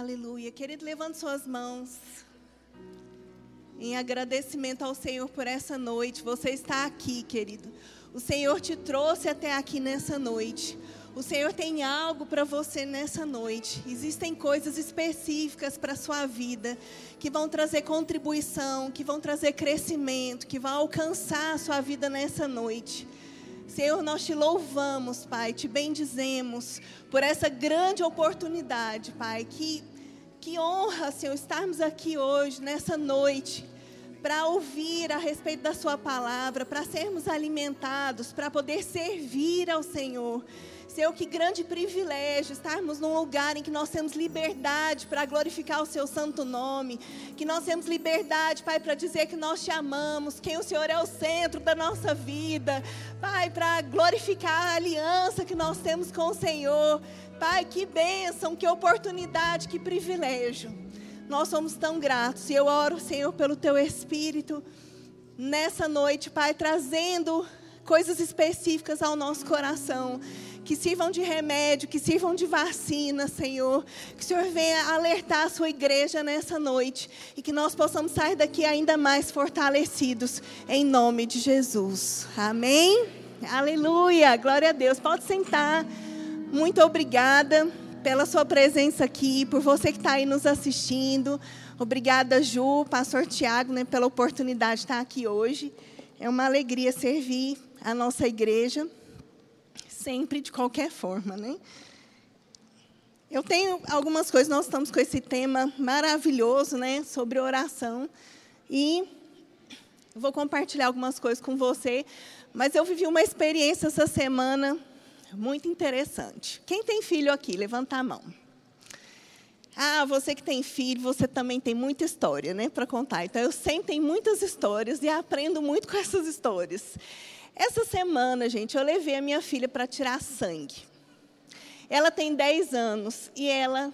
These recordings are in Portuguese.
Aleluia. Querido, levante suas mãos. Em agradecimento ao Senhor por essa noite. Você está aqui, querido. O Senhor te trouxe até aqui nessa noite. O Senhor tem algo para você nessa noite. Existem coisas específicas para a sua vida que vão trazer contribuição, que vão trazer crescimento, que vão alcançar a sua vida nessa noite. Senhor, nós te louvamos, Pai, te bendizemos por essa grande oportunidade, Pai. Que, que honra, Senhor, estarmos aqui hoje, nessa noite, para ouvir a respeito da Sua palavra, para sermos alimentados, para poder servir ao Senhor. Senhor, que grande privilégio estarmos num lugar em que nós temos liberdade para glorificar o Seu santo nome, que nós temos liberdade, Pai, para dizer que nós te amamos, que o Senhor é o centro da nossa vida, Pai, para glorificar a aliança que nós temos com o Senhor. Pai, que bênção, que oportunidade, que privilégio. Nós somos tão gratos e eu oro, Senhor, pelo Teu Espírito nessa noite, Pai, trazendo coisas específicas ao nosso coração que sirvam de remédio, que sirvam de vacina, Senhor. Que o Senhor venha alertar a sua igreja nessa noite e que nós possamos sair daqui ainda mais fortalecidos, em nome de Jesus. Amém? Aleluia, glória a Deus. Pode sentar. Muito obrigada pela sua presença aqui, por você que está aí nos assistindo. Obrigada, Ju, Pastor Tiago, né, pela oportunidade de estar aqui hoje. É uma alegria servir a nossa igreja sempre de qualquer forma, né? Eu tenho algumas coisas, nós estamos com esse tema maravilhoso, né, sobre oração, e vou compartilhar algumas coisas com você, mas eu vivi uma experiência essa semana muito interessante. Quem tem filho aqui, levanta a mão. Ah, você que tem filho, você também tem muita história, né, para contar. Então eu sempre tenho muitas histórias e aprendo muito com essas histórias. Essa semana, gente, eu levei a minha filha para tirar sangue. Ela tem 10 anos e ela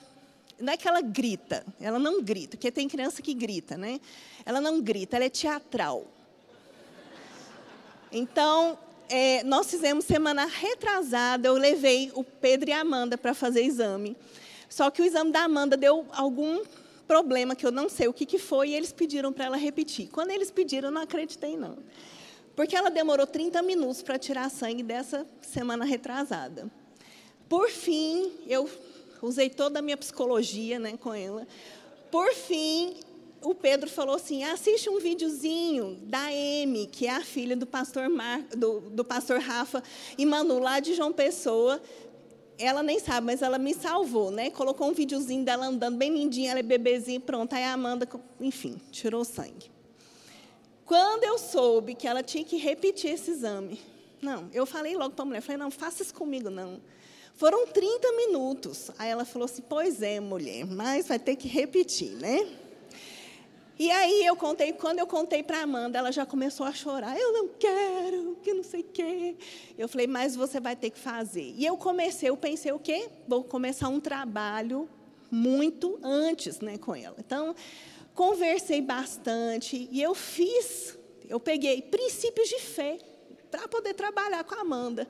não é que ela grita, ela não grita, porque tem criança que grita, né? Ela não grita, ela é teatral. Então, é, nós fizemos semana retrasada, eu levei o Pedro e a Amanda para fazer exame. Só que o exame da Amanda deu algum problema que eu não sei o que, que foi, e eles pediram para ela repetir. Quando eles pediram, eu não acreditei, não. Porque ela demorou 30 minutos para tirar sangue dessa semana retrasada. Por fim, eu usei toda a minha psicologia né, com ela. Por fim, o Pedro falou assim: assiste um videozinho da Amy, que é a filha do pastor, Mar, do, do pastor Rafa e Manu, lá de João Pessoa. Ela nem sabe, mas ela me salvou, né? Colocou um videozinho dela andando bem lindinha, ela é bebezinha, pronto. Aí a Amanda, enfim, tirou sangue. Quando eu soube que ela tinha que repetir esse exame, não, eu falei logo para a mulher, falei, não, faça isso comigo, não. Foram 30 minutos. Aí ela falou assim, pois é, mulher, mas vai ter que repetir, né? E aí eu contei, quando eu contei para a Amanda, ela já começou a chorar. Eu não quero, que não sei o quê. Eu falei, mas você vai ter que fazer. E eu comecei, eu pensei o quê? Vou começar um trabalho muito antes né, com ela. Então, conversei bastante e eu fiz, eu peguei princípios de fé para poder trabalhar com a Amanda.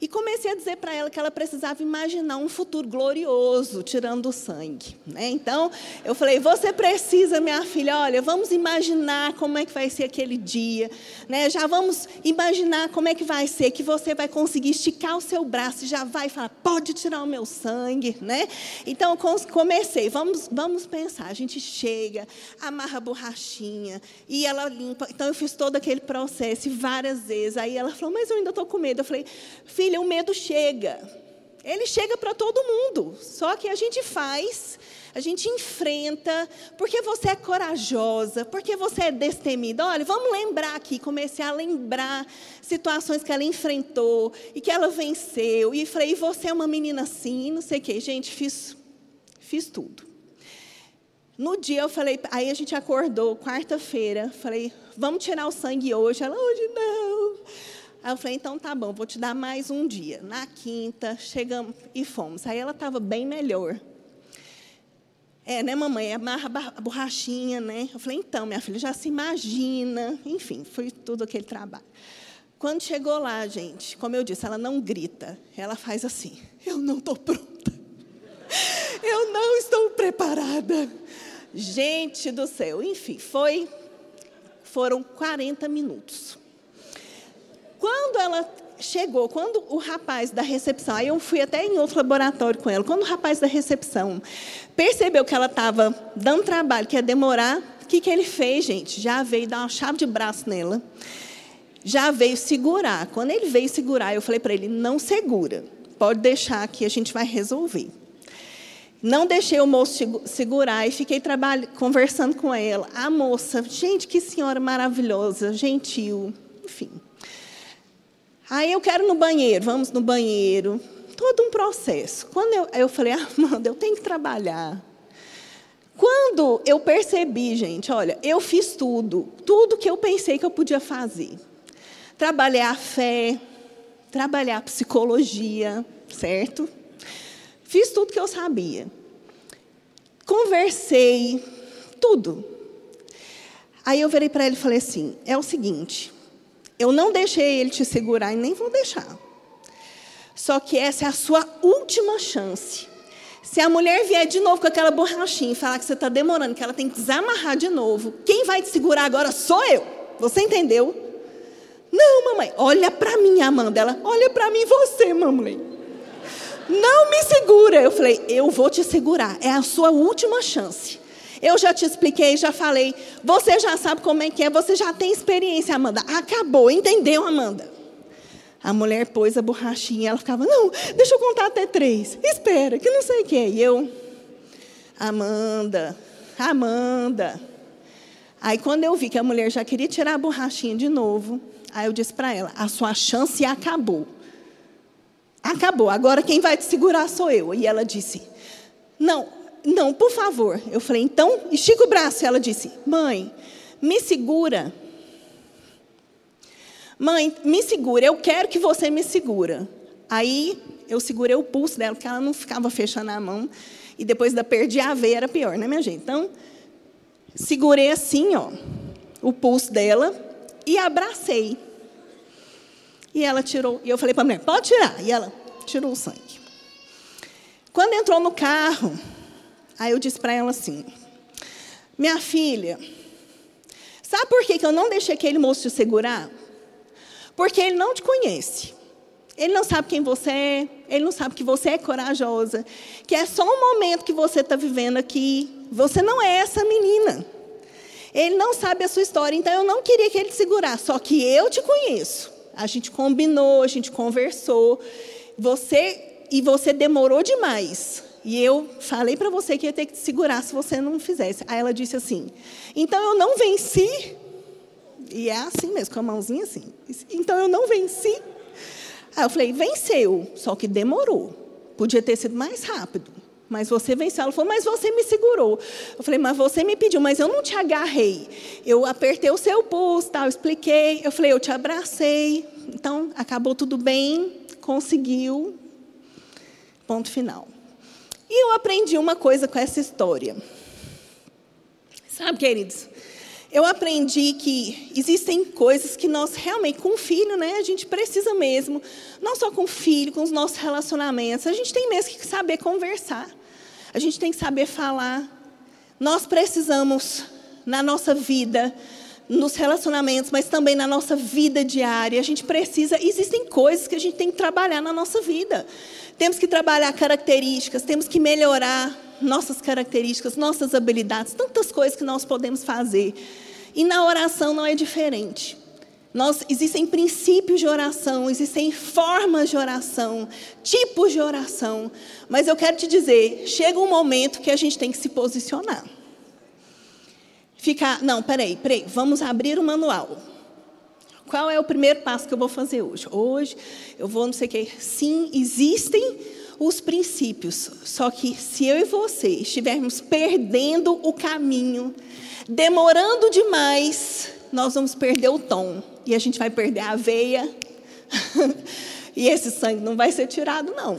E comecei a dizer para ela que ela precisava imaginar um futuro glorioso, tirando o sangue. Né? Então, eu falei: você precisa, minha filha, olha, vamos imaginar como é que vai ser aquele dia. Né? Já vamos imaginar como é que vai ser, que você vai conseguir esticar o seu braço e já vai falar: pode tirar o meu sangue. Né? Então, comecei, vamos, vamos pensar. A gente chega, amarra a borrachinha e ela limpa. Então, eu fiz todo aquele processo várias vezes. Aí ela falou: mas eu ainda estou com medo. Eu falei: filha, filha, o medo chega. Ele chega para todo mundo. Só que a gente faz, a gente enfrenta, porque você é corajosa, porque você é destemida. Olha, vamos lembrar aqui, comecei a lembrar situações que ela enfrentou e que ela venceu. E falei, você é uma menina assim, não sei o quê. Gente, fiz, fiz tudo. No dia eu falei, aí a gente acordou, quarta-feira, falei, vamos tirar o sangue hoje. Ela, hoje não. Aí eu falei, então tá bom, vou te dar mais um dia. Na quinta, chegamos e fomos. Aí ela estava bem melhor. É, né, mamãe? Amarra a borrachinha, né? Eu falei, então, minha filha, já se imagina. Enfim, foi tudo aquele trabalho. Quando chegou lá, gente, como eu disse, ela não grita. Ela faz assim, eu não estou pronta. Eu não estou preparada. Gente do céu, enfim, foi foram 40 minutos. Quando ela chegou, quando o rapaz da recepção, aí eu fui até em outro laboratório com ela, quando o rapaz da recepção percebeu que ela estava dando trabalho, que ia demorar, o que, que ele fez, gente? Já veio dar uma chave de braço nela, já veio segurar. Quando ele veio segurar, eu falei para ele: não segura, pode deixar que a gente vai resolver. Não deixei o moço segurar e fiquei conversando com ela. A moça, gente, que senhora maravilhosa, gentil, enfim. Aí eu quero no banheiro, vamos no banheiro. Todo um processo. Quando eu, eu falei, Amanda, eu tenho que trabalhar. Quando eu percebi, gente, olha, eu fiz tudo, tudo que eu pensei que eu podia fazer. Trabalhar a fé, trabalhar a psicologia, certo? Fiz tudo que eu sabia. Conversei, tudo. Aí eu virei para ele e falei assim: é o seguinte, eu não deixei ele te segurar e nem vou deixar. Só que essa é a sua última chance. Se a mulher vier de novo com aquela borrachinha e falar que você está demorando, que ela tem que desamarrar de novo, quem vai te segurar agora sou eu. Você entendeu? Não, mamãe, olha para mim, Amanda. Ela, olha para mim você, mamãe. Não me segura. Eu falei, eu vou te segurar. É a sua última chance. Eu já te expliquei, já falei. Você já sabe como é que é, você já tem experiência, Amanda. Acabou, entendeu, Amanda? A mulher pôs a borrachinha, ela ficava, não, deixa eu contar até três. Espera, que não sei o que. E eu, Amanda, Amanda. Aí quando eu vi que a mulher já queria tirar a borrachinha de novo, aí eu disse para ela, a sua chance acabou. Acabou, agora quem vai te segurar sou eu. E ela disse: Não, não, por favor. Eu falei: Então, estica o braço. Ela disse: Mãe, me segura. Mãe, me segura, eu quero que você me segura. Aí eu segurei o pulso dela, porque ela não ficava fechando a mão. E depois da perder a veia era pior, né, minha gente? Então, segurei assim, ó, o pulso dela e abracei. E ela tirou, e eu falei para a mulher, pode tirar. E ela tirou o sangue. Quando entrou no carro, aí eu disse para ela assim: Minha filha, sabe por que, eu não deixei aquele moço te segurar? Porque ele não te conhece. Ele não sabe quem você é, ele não sabe que você é corajosa, que é só um momento que você está vivendo aqui. Você não é essa menina. Ele não sabe a sua história, então eu não queria que ele te segurasse, só que eu te conheço. A gente combinou, a gente conversou. Você e você demorou demais. E eu falei para você que ia ter que te segurar se você não fizesse. Aí ela disse assim: "Então eu não venci". E é assim mesmo, com a mãozinha assim. Então eu não venci. Aí eu falei: "Venceu, só que demorou. Podia ter sido mais rápido" mas você venceu. Ela falou, mas você me segurou. Eu falei, mas você me pediu, mas eu não te agarrei. Eu apertei o seu pulso, tal, expliquei. Eu falei, eu te abracei. Então, acabou tudo bem, conseguiu. Ponto final. E eu aprendi uma coisa com essa história. Sabe, queridos? Eu aprendi que existem coisas que nós realmente, com o filho, né, a gente precisa mesmo, não só com o filho, com os nossos relacionamentos, a gente tem mesmo que saber conversar. A gente tem que saber falar. Nós precisamos, na nossa vida, nos relacionamentos, mas também na nossa vida diária, a gente precisa. Existem coisas que a gente tem que trabalhar na nossa vida. Temos que trabalhar características, temos que melhorar nossas características, nossas habilidades, tantas coisas que nós podemos fazer. E na oração não é diferente. Nós, existem princípios de oração, existem formas de oração, tipos de oração, mas eu quero te dizer, chega um momento que a gente tem que se posicionar. Ficar, não, peraí, peraí, vamos abrir o manual. Qual é o primeiro passo que eu vou fazer hoje? Hoje eu vou não sei o quê. Sim, existem os princípios, só que se eu e você estivermos perdendo o caminho, demorando demais, nós vamos perder o tom e a gente vai perder a veia. e esse sangue não vai ser tirado, não.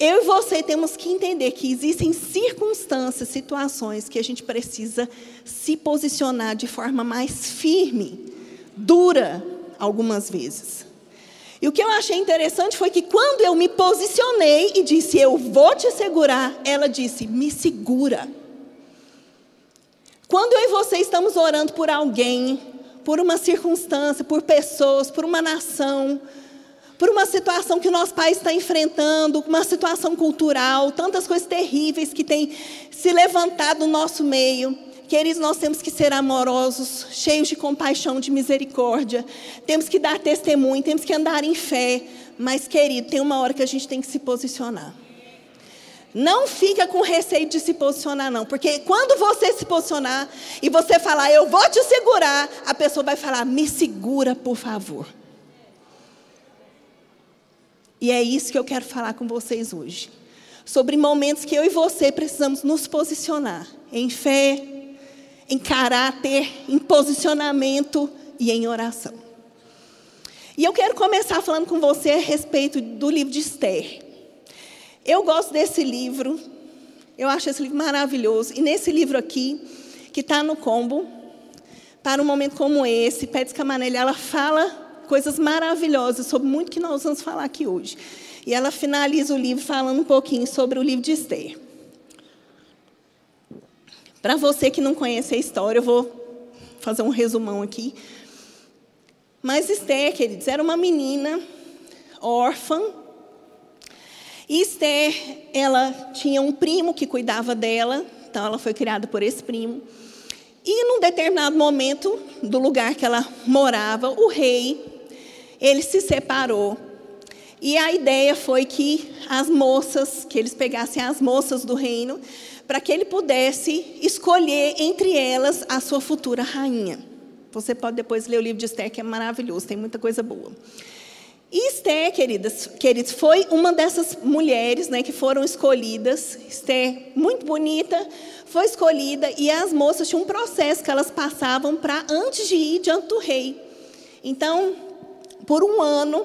Eu e você temos que entender que existem circunstâncias, situações que a gente precisa se posicionar de forma mais firme, dura, algumas vezes. E o que eu achei interessante foi que quando eu me posicionei e disse, eu vou te segurar, ela disse, me segura. Quando eu e você estamos orando por alguém, por uma circunstância, por pessoas, por uma nação, por uma situação que o nosso país está enfrentando, uma situação cultural, tantas coisas terríveis que têm se levantado no nosso meio. Queridos, nós temos que ser amorosos, cheios de compaixão, de misericórdia. Temos que dar testemunho, temos que andar em fé. Mas, querido, tem uma hora que a gente tem que se posicionar. Não fica com receio de se posicionar, não. Porque quando você se posicionar e você falar, eu vou te segurar, a pessoa vai falar, me segura, por favor. E é isso que eu quero falar com vocês hoje. Sobre momentos que eu e você precisamos nos posicionar em fé, em caráter, em posicionamento e em oração. E eu quero começar falando com você a respeito do livro de Esther. Eu gosto desse livro, eu acho esse livro maravilhoso. E nesse livro aqui, que está no combo, para um momento como esse, Pérez Camanelli, ela fala coisas maravilhosas sobre muito que nós vamos falar aqui hoje. E ela finaliza o livro falando um pouquinho sobre o livro de Esther. Para você que não conhece a história, eu vou fazer um resumão aqui. Mas Esther, queridos, era uma menina órfã. E Esther, ela tinha um primo que cuidava dela, então ela foi criada por esse primo. E num determinado momento do lugar que ela morava, o rei ele se separou. E a ideia foi que as moças, que eles pegassem as moças do reino, para que ele pudesse escolher entre elas a sua futura rainha. Você pode depois ler o livro de Esther, que é maravilhoso, tem muita coisa boa. E Esther, queridas, queridos, foi uma dessas mulheres né, que foram escolhidas. Esther, muito bonita, foi escolhida e as moças tinham um processo que elas passavam para antes de ir diante do rei. Então, por um ano,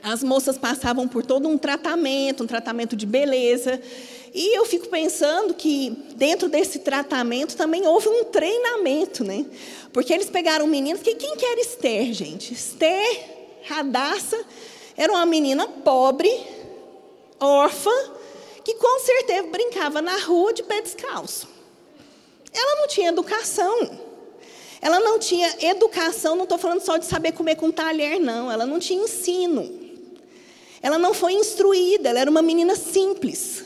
as moças passavam por todo um tratamento, um tratamento de beleza. E eu fico pensando que dentro desse tratamento também houve um treinamento, né? Porque eles pegaram meninas, que quem que era Esther, gente? Esther Radassa era uma menina pobre, órfã, que com certeza brincava na rua de pé descalço. Ela não tinha educação. Ela não tinha educação, não estou falando só de saber comer com talher, não. Ela não tinha ensino. Ela não foi instruída, ela era uma menina simples.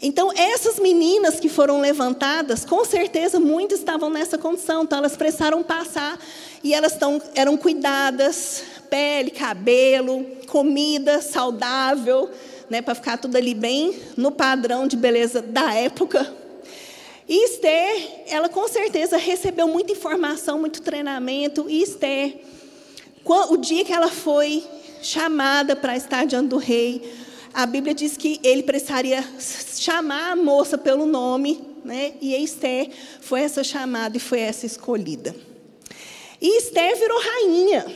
Então, essas meninas que foram levantadas, com certeza muitas estavam nessa condição. Então, elas precisaram passar e elas tão, eram cuidadas, pele, cabelo, comida saudável, né, para ficar tudo ali bem no padrão de beleza da época. E Esther, ela com certeza recebeu muita informação, muito treinamento. E Esther, o dia que ela foi chamada para estar diante do rei, a Bíblia diz que ele precisaria chamar a moça pelo nome, né? E Esther foi essa chamada e foi essa escolhida. E Esther virou rainha.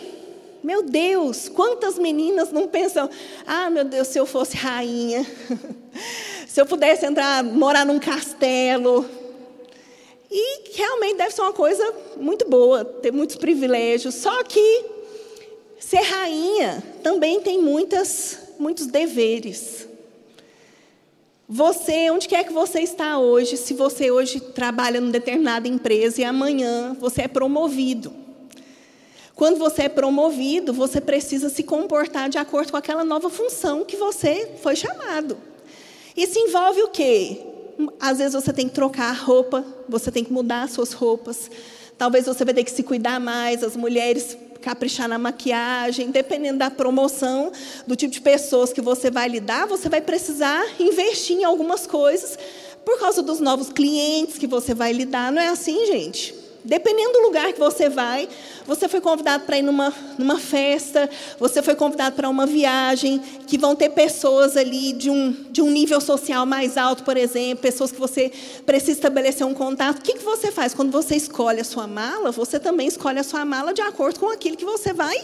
Meu Deus, quantas meninas não pensam: ah, meu Deus, se eu fosse rainha, se eu pudesse entrar, morar num castelo, e realmente deve ser uma coisa muito boa, ter muitos privilégios. Só que ser rainha também tem muitas, muitos deveres. Você, onde quer que você está hoje, se você hoje trabalha numa determinada empresa e amanhã você é promovido. Quando você é promovido, você precisa se comportar de acordo com aquela nova função que você foi chamado. Isso envolve o quê? Às vezes você tem que trocar a roupa, você tem que mudar as suas roupas. Talvez você vai ter que se cuidar mais, as mulheres caprichar na maquiagem, dependendo da promoção, do tipo de pessoas que você vai lidar, você vai precisar investir em algumas coisas por causa dos novos clientes que você vai lidar. Não é assim, gente? Dependendo do lugar que você vai, você foi convidado para ir numa, numa festa, você foi convidado para uma viagem, que vão ter pessoas ali de um, de um nível social mais alto, por exemplo, pessoas que você precisa estabelecer um contato. O que, que você faz? Quando você escolhe a sua mala, você também escolhe a sua mala de acordo com aquilo que você vai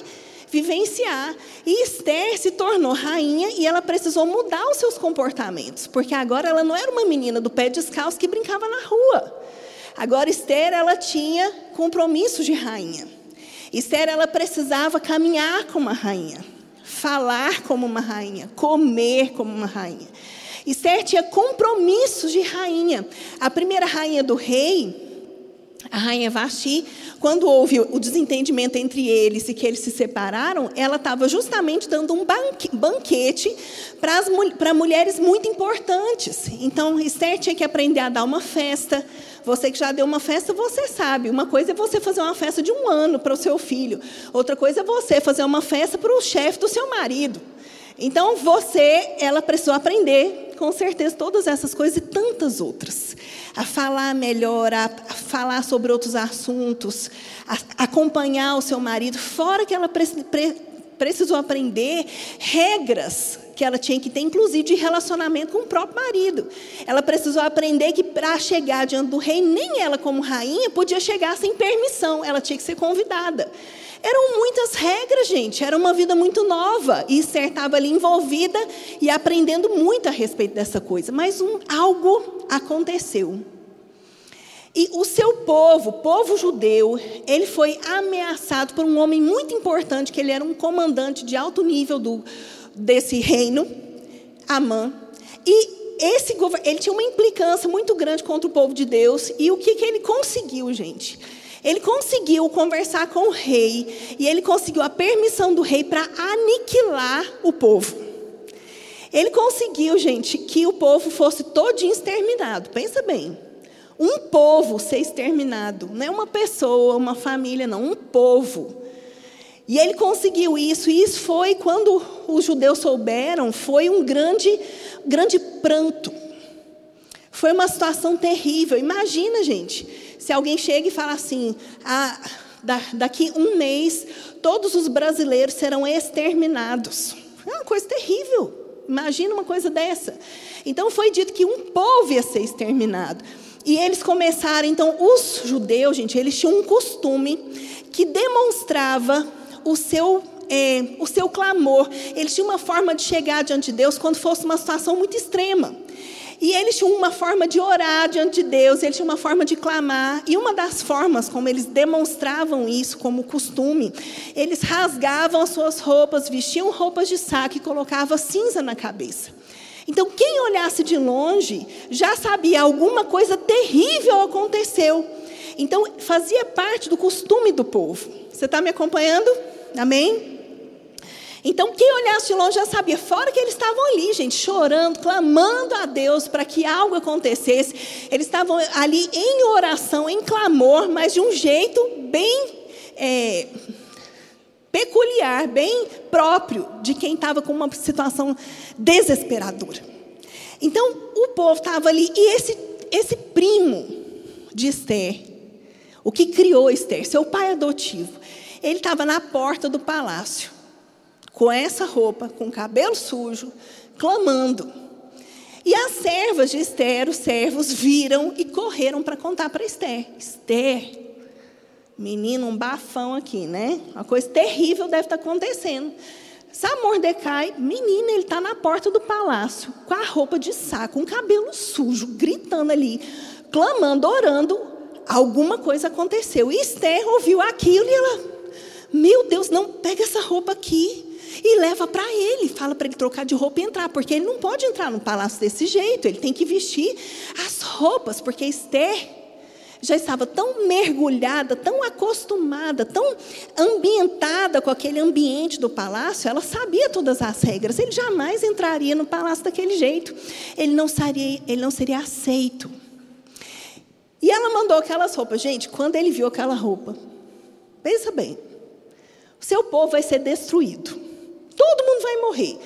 vivenciar. E Esther se tornou rainha e ela precisou mudar os seus comportamentos, porque agora ela não era uma menina do pé descalço que brincava na rua. Agora Esther, ela tinha compromissos de rainha. Esther, ela precisava caminhar como uma rainha. falar como uma rainha, comer como uma rainha. Esther tinha compromissos de rainha. A primeira rainha do rei, a rainha Vasti, quando houve o desentendimento entre eles e que eles se separaram, ela estava justamente dando um banquete para, as, para mulheres muito importantes. Então, Esther tinha que aprender a dar uma festa. Você que já deu uma festa, você sabe. Uma coisa é você fazer uma festa de um ano para o seu filho. Outra coisa é você fazer uma festa para o chefe do seu marido. Então, você, ela precisou aprender, com certeza, todas essas coisas e tantas outras. A falar melhor, a, falar sobre outros assuntos, a, acompanhar o seu marido. Fora que ela pre, pre, precisou aprender regras que ela tinha que ter, inclusive de relacionamento com o próprio marido. Ela precisou aprender que para chegar diante do rei, nem ela, como rainha, podia chegar sem permissão, ela tinha que ser convidada. Eram muitas regras, gente. Era uma vida muito nova. E Esther estava ali envolvida e aprendendo muito a respeito dessa coisa. Mas um, algo aconteceu. E o seu povo, povo judeu, ele foi ameaçado por um homem muito importante, que ele era um comandante de alto nível do, desse reino, Amã. E esse ele tinha uma implicância muito grande contra o povo de Deus. E o que, que ele conseguiu, gente? Ele conseguiu conversar com o rei e ele conseguiu a permissão do rei para aniquilar o povo. Ele conseguiu, gente, que o povo fosse todinho exterminado. Pensa bem. Um povo ser exterminado, não é uma pessoa, uma família, não, um povo. E ele conseguiu isso, e isso foi quando os judeus souberam, foi um grande, grande pranto. Foi uma situação terrível. Imagina, gente, se alguém chega e fala assim: ah, daqui um mês todos os brasileiros serão exterminados. É uma coisa terrível. Imagina uma coisa dessa. Então foi dito que um povo ia ser exterminado. E eles começaram, então, os judeus, gente, eles tinham um costume que demonstrava o seu é, o seu clamor. Eles tinham uma forma de chegar diante de Deus quando fosse uma situação muito extrema. E eles tinham uma forma de orar diante de Deus, eles tinham uma forma de clamar. E uma das formas como eles demonstravam isso como costume, eles rasgavam as suas roupas, vestiam roupas de saco e colocavam cinza na cabeça. Então, quem olhasse de longe já sabia alguma coisa terrível aconteceu. Então, fazia parte do costume do povo. Você está me acompanhando? Amém? Então, quem olhasse de longe já sabia, fora que eles estavam ali, gente, chorando, clamando a Deus para que algo acontecesse. Eles estavam ali em oração, em clamor, mas de um jeito bem é, peculiar, bem próprio de quem estava com uma situação desesperadora. Então, o povo estava ali, e esse, esse primo de Esther, o que criou Esther, seu pai adotivo, ele estava na porta do palácio com essa roupa, com o cabelo sujo, clamando. E as servas de Esther, os servos, viram e correram para contar para Esther. Esther, menino, um bafão aqui, né? Uma coisa terrível deve estar acontecendo. Sabe Mordecai, menina, ele está na porta do palácio, com a roupa de saco, o cabelo sujo, gritando ali, clamando, orando. Alguma coisa aconteceu. E Esther ouviu aquilo e ela, meu Deus, não pega essa roupa aqui e leva para ele, fala para ele trocar de roupa e entrar, porque ele não pode entrar no palácio desse jeito, ele tem que vestir as roupas, porque Esther já estava tão mergulhada, tão acostumada, tão ambientada com aquele ambiente do palácio, ela sabia todas as regras. Ele jamais entraria no palácio daquele jeito. Ele não seria, ele não seria aceito. E ela mandou aquelas roupas. Gente, quando ele viu aquela roupa, pensa bem, seu povo vai ser destruído. Todo mundo vai morrer.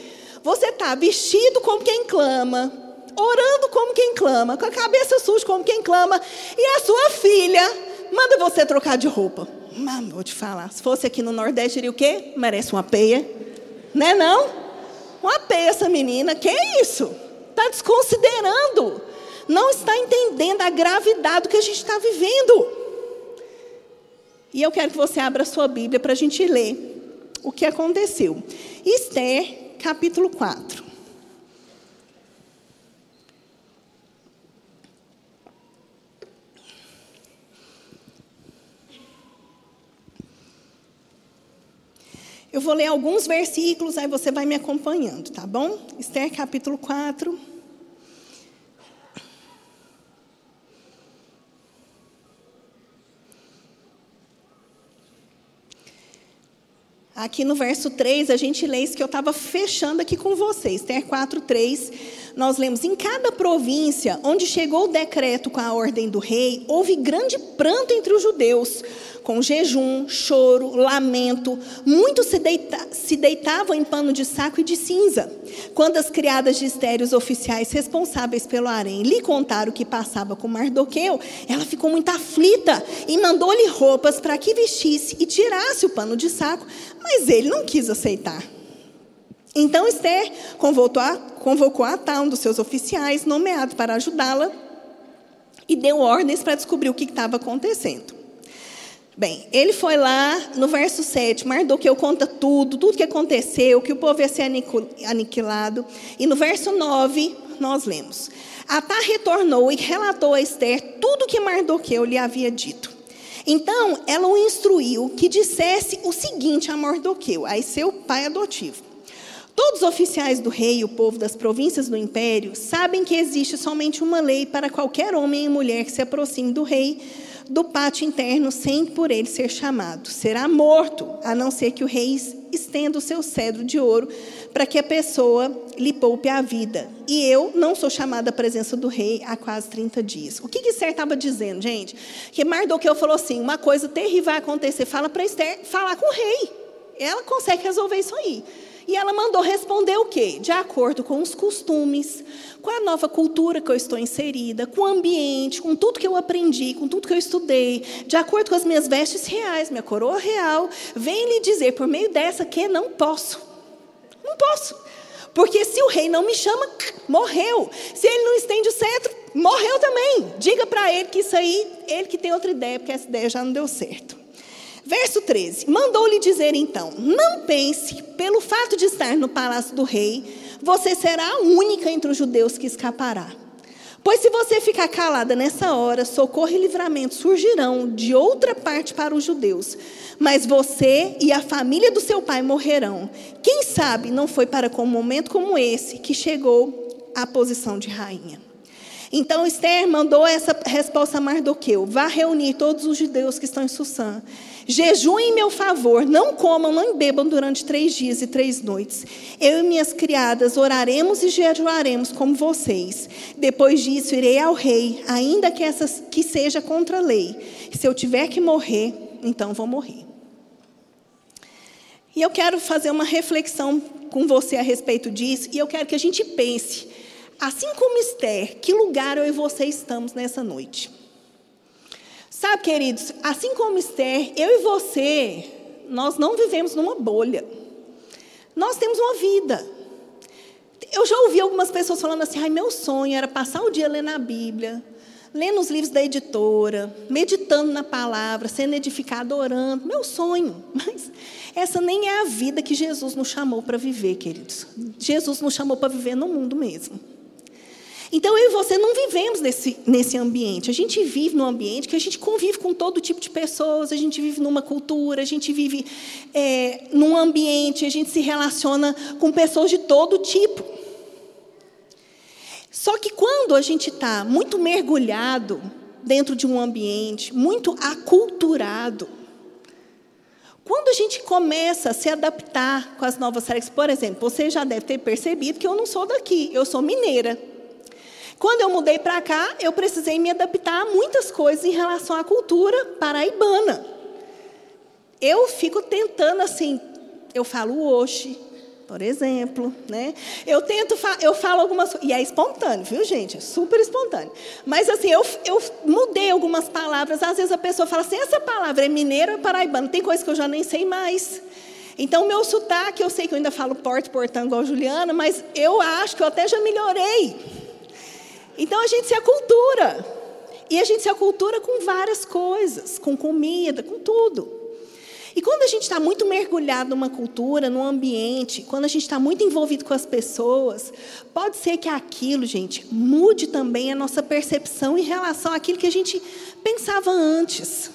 Você está vestido como quem clama, orando como quem clama, com a cabeça suja como quem clama, e a sua filha manda você trocar de roupa. Mas vou te falar, se fosse aqui no Nordeste, diria o quê? Merece uma peia. Né não? Uma peia essa menina. Que isso? Está desconsiderando. Não está entendendo a gravidade do que a gente está vivendo. E eu quero que você abra a sua Bíblia para a gente ler o que aconteceu. Esther, capítulo 4. Eu vou ler alguns versículos, aí você vai me acompanhando, tá bom? Esther capítulo 4. Aqui no verso 3, a gente lê isso que eu estava fechando aqui com vocês. Ter 4, 3, nós lemos: Em cada província onde chegou o decreto com a ordem do rei, houve grande pranto entre os judeus, com jejum, choro, lamento. Muitos se, deita se deitavam em pano de saco e de cinza. Quando as criadas de Esther, os oficiais responsáveis pelo harém, lhe contaram o que passava com Mardoqueu, ela ficou muito aflita e mandou-lhe roupas para que vestisse e tirasse o pano de saco, mas ele não quis aceitar. Então Esther convocou a, convocou a tal um dos seus oficiais, nomeado para ajudá-la, e deu ordens para descobrir o que estava acontecendo. Bem, ele foi lá no verso 7, Mardoqueu conta tudo, tudo que aconteceu, que o povo ia ser aniquilado. E no verso 9, nós lemos: Atá retornou e relatou a Esther tudo que Mardoqueu lhe havia dito. Então, ela o instruiu que dissesse o seguinte a Mardoqueu, aí seu pai adotivo. Todos os oficiais do rei e o povo das províncias do império sabem que existe somente uma lei para qualquer homem e mulher que se aproxime do rei do pátio interno sem por ele ser chamado. Será morto, a não ser que o rei estenda o seu cedro de ouro para que a pessoa lhe poupe a vida. E eu não sou chamada à presença do rei há quase 30 dias. O que, que Esther estava dizendo, gente? Que Mardoqueu falou assim: uma coisa terrível vai acontecer. Fala para Esther falar com o rei. Ela consegue resolver isso aí. E ela mandou responder o quê? De acordo com os costumes, com a nova cultura que eu estou inserida, com o ambiente, com tudo que eu aprendi, com tudo que eu estudei, de acordo com as minhas vestes reais, minha coroa real, vem lhe dizer por meio dessa que não posso. Não posso. Porque se o rei não me chama, morreu. Se ele não estende o cetro, morreu também. Diga para ele que isso aí, ele que tem outra ideia, porque essa ideia já não deu certo. Verso 13: Mandou-lhe dizer então: Não pense, pelo fato de estar no palácio do rei, você será a única entre os judeus que escapará. Pois se você ficar calada nessa hora, socorro e livramento surgirão de outra parte para os judeus. Mas você e a família do seu pai morrerão. Quem sabe não foi para um momento como esse que chegou à posição de rainha. Então Esther mandou essa resposta a Mardoqueu: Vá reunir todos os judeus que estão em Sussã Jejuem em meu favor, não comam, não bebam durante três dias e três noites. Eu e minhas criadas oraremos e jejuaremos como vocês. Depois disso, irei ao rei, ainda que, essa, que seja contra a lei. Se eu tiver que morrer, então vou morrer. E eu quero fazer uma reflexão com você a respeito disso, e eu quero que a gente pense, assim como Esther, que lugar eu e você estamos nessa noite? Sabe, queridos, assim como Esther, eu e você, nós não vivemos numa bolha. Nós temos uma vida. Eu já ouvi algumas pessoas falando assim: ai, meu sonho era passar o dia lendo a Bíblia, lendo os livros da editora, meditando na palavra, sendo edificado, orando. Meu sonho. Mas essa nem é a vida que Jesus nos chamou para viver, queridos. Jesus nos chamou para viver no mundo mesmo. Então eu e você não vivemos nesse, nesse ambiente. A gente vive num ambiente que a gente convive com todo tipo de pessoas, a gente vive numa cultura, a gente vive é, num ambiente, a gente se relaciona com pessoas de todo tipo. Só que quando a gente está muito mergulhado dentro de um ambiente, muito aculturado, quando a gente começa a se adaptar com as novas regras, por exemplo, você já deve ter percebido que eu não sou daqui, eu sou mineira. Quando eu mudei para cá, eu precisei me adaptar a muitas coisas em relação à cultura paraibana. Eu fico tentando assim, eu falo hoje, por exemplo, né? Eu tento, eu falo algumas e é espontâneo, viu, gente? É super espontâneo. Mas assim, eu, eu mudei algumas palavras. Às vezes a pessoa fala assim, essa palavra é mineira ou paraibana? Tem coisa que eu já nem sei mais. Então, meu sotaque, eu sei que eu ainda falo porto, portão igual Juliana, mas eu acho que eu até já melhorei. Então a gente se acultura. E a gente se acultura com várias coisas, com comida, com tudo. E quando a gente está muito mergulhado numa cultura, num ambiente, quando a gente está muito envolvido com as pessoas, pode ser que aquilo, gente, mude também a nossa percepção em relação àquilo que a gente pensava antes.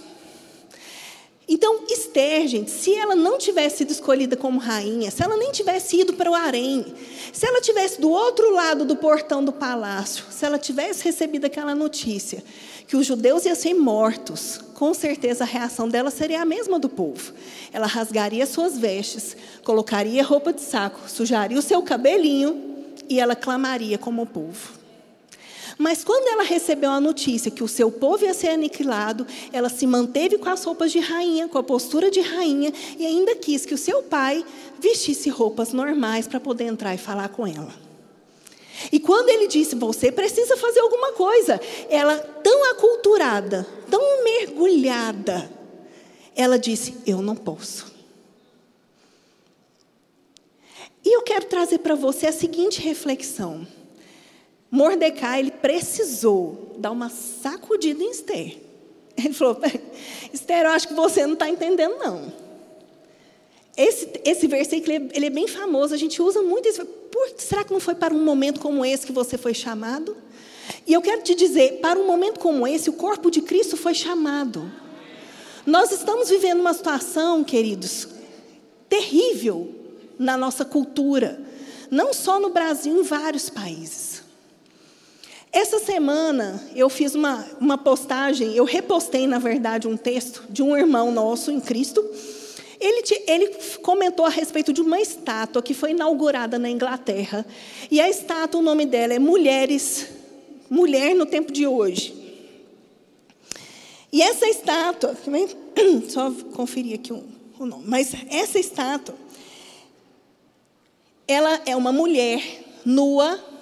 Então, Esther, gente, se ela não tivesse sido escolhida como rainha, se ela nem tivesse ido para o harém, se ela tivesse do outro lado do portão do palácio, se ela tivesse recebido aquela notícia que os judeus iam ser mortos, com certeza a reação dela seria a mesma do povo. Ela rasgaria suas vestes, colocaria roupa de saco, sujaria o seu cabelinho e ela clamaria como o povo. Mas quando ela recebeu a notícia que o seu povo ia ser aniquilado, ela se manteve com as roupas de rainha, com a postura de rainha, e ainda quis que o seu pai vestisse roupas normais para poder entrar e falar com ela. E quando ele disse, você precisa fazer alguma coisa, ela, tão aculturada, tão mergulhada, ela disse, eu não posso. E eu quero trazer para você a seguinte reflexão. Mordecai, ele precisou dar uma sacudida em Esther. Ele falou, Esther, eu acho que você não está entendendo, não. Esse, esse versículo, ele é bem famoso, a gente usa muito isso. Por, será que não foi para um momento como esse que você foi chamado? E eu quero te dizer, para um momento como esse, o corpo de Cristo foi chamado. Nós estamos vivendo uma situação, queridos, terrível na nossa cultura, não só no Brasil, em vários países. Essa semana eu fiz uma, uma postagem, eu repostei, na verdade, um texto de um irmão nosso em Cristo. Ele, ele, comentou a respeito de uma estátua que foi inaugurada na Inglaterra. E a estátua, o nome dela é Mulheres, Mulher no Tempo de Hoje. E essa estátua, só conferir aqui o, o nome, mas essa estátua, ela é uma mulher nua,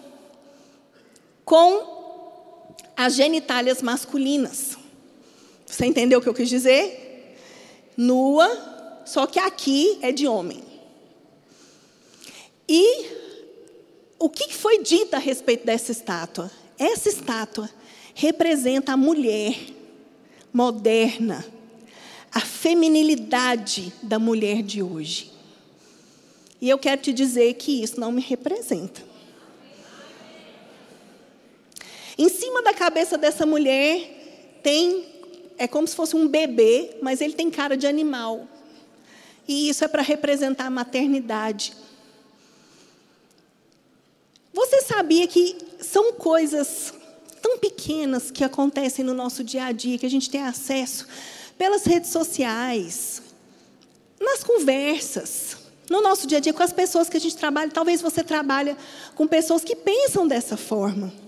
com as genitálias masculinas. Você entendeu o que eu quis dizer? Nua, só que aqui é de homem. E o que foi dito a respeito dessa estátua? Essa estátua representa a mulher moderna, a feminilidade da mulher de hoje. E eu quero te dizer que isso não me representa. Em cima da cabeça dessa mulher tem, é como se fosse um bebê, mas ele tem cara de animal. E isso é para representar a maternidade. Você sabia que são coisas tão pequenas que acontecem no nosso dia a dia, que a gente tem acesso pelas redes sociais, nas conversas, no nosso dia a dia com as pessoas que a gente trabalha. Talvez você trabalhe com pessoas que pensam dessa forma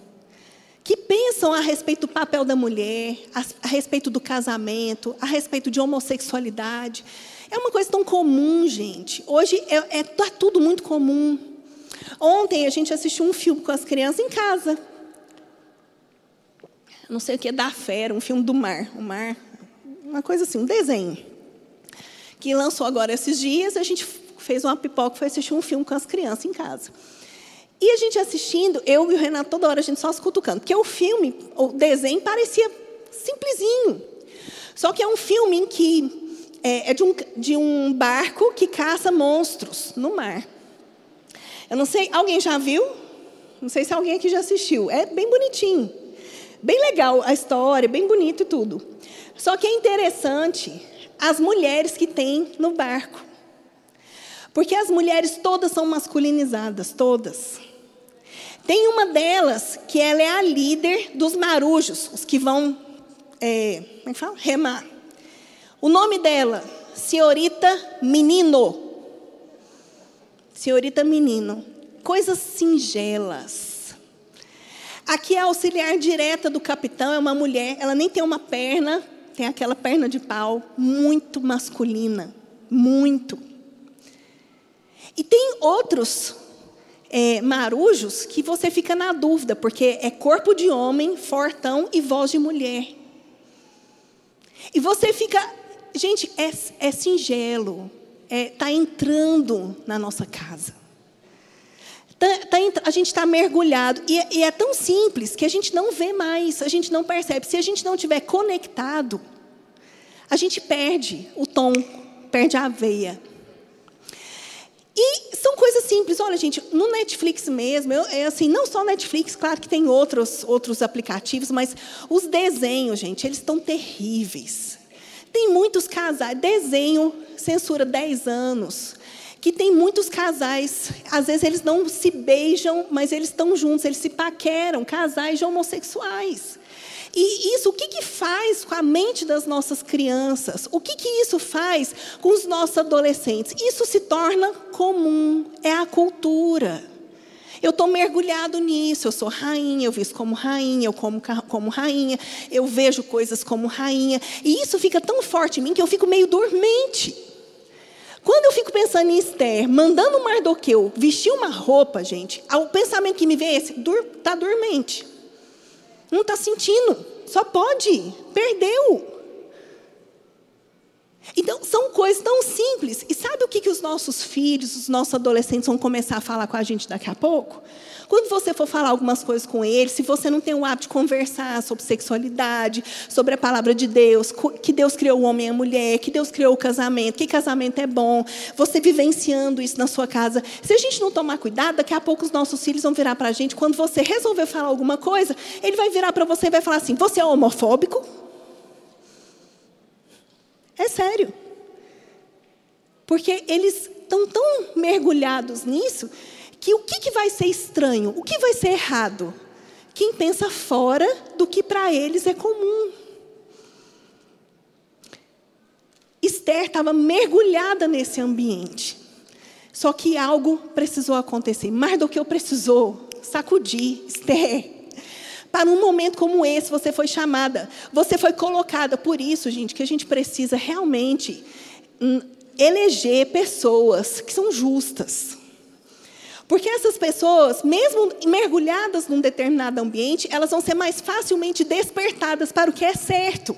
que pensam a respeito do papel da mulher, a, respeito do casamento, a respeito de homossexualidade. É uma coisa tão comum, gente. Hoje é, é tá tudo muito comum. Ontem a gente assistiu um filme com as crianças em casa. Não sei o que é da fera, um filme do mar, o mar, uma coisa assim, um desenho que lançou agora esses dias. A gente fez uma pipoca, foi assistir um filme com as crianças em casa. E a gente assistindo, eu e o Renato toda hora a gente só se cutucando, porque o filme, o desenho parecia simplesinho. Só que é um filme em que é, é de, um, de um barco que caça monstros no mar. Eu não sei, alguém já viu? Não sei se alguém aqui já assistiu. É bem bonitinho. Bem legal a história, bem bonito e tudo. Só que é interessante as mulheres que tem no barco. Porque as mulheres todas são masculinizadas, todas. Tem uma delas que ela é a líder dos marujos, os que vão é, como é que fala? remar. O nome dela, Senhorita Menino. Senhorita Menino. Coisas singelas. Aqui é a auxiliar direta do capitão, é uma mulher, ela nem tem uma perna, tem aquela perna de pau, muito masculina. Muito. E tem outros é, marujos que você fica na dúvida, porque é corpo de homem, fortão e voz de mulher. E você fica, gente, é, é singelo, está é, tá entrando na nossa casa. Tá, tá, a gente está mergulhado. E, e é tão simples que a gente não vê mais, a gente não percebe. Se a gente não estiver conectado, a gente perde o tom, perde a veia. E são coisas simples. Olha, gente, no Netflix mesmo, eu, é assim, não só Netflix, claro que tem outros, outros aplicativos, mas os desenhos, gente, eles estão terríveis. tem muitos casais, desenho censura 10 anos, que tem muitos casais, às vezes eles não se beijam, mas eles estão juntos, eles se paqueram, casais de homossexuais. E isso, o que, que faz com a mente das nossas crianças? O que, que isso faz com os nossos adolescentes? Isso se torna comum, é a cultura. Eu estou mergulhado nisso, eu sou rainha, eu visto como rainha, eu como como rainha, eu vejo coisas como rainha. E isso fica tão forte em mim que eu fico meio dormente. Quando eu fico pensando em Esther, mandando Mardoqueu vestir uma roupa, gente, o pensamento que me vem é esse: está dormente. Não está sentindo. Só pode. Perdeu. Então, são coisas tão simples. E sabe o que, que os nossos filhos, os nossos adolescentes vão começar a falar com a gente daqui a pouco? Quando você for falar algumas coisas com eles, se você não tem o hábito de conversar sobre sexualidade, sobre a palavra de Deus, que Deus criou o homem e a mulher, que Deus criou o casamento, que casamento é bom, você vivenciando isso na sua casa, se a gente não tomar cuidado, daqui a pouco os nossos filhos vão virar para a gente, quando você resolver falar alguma coisa, ele vai virar para você e vai falar assim: Você é homofóbico? É sério. Porque eles estão tão mergulhados nisso que o que, que vai ser estranho, o que vai ser errado? Quem pensa fora do que para eles é comum. Esther estava mergulhada nesse ambiente. Só que algo precisou acontecer. Mais do que eu precisou sacudir Esther. Para um momento como esse, você foi chamada, você foi colocada. Por isso, gente, que a gente precisa realmente hum, eleger pessoas que são justas. Porque essas pessoas, mesmo mergulhadas num determinado ambiente, elas vão ser mais facilmente despertadas para o que é certo.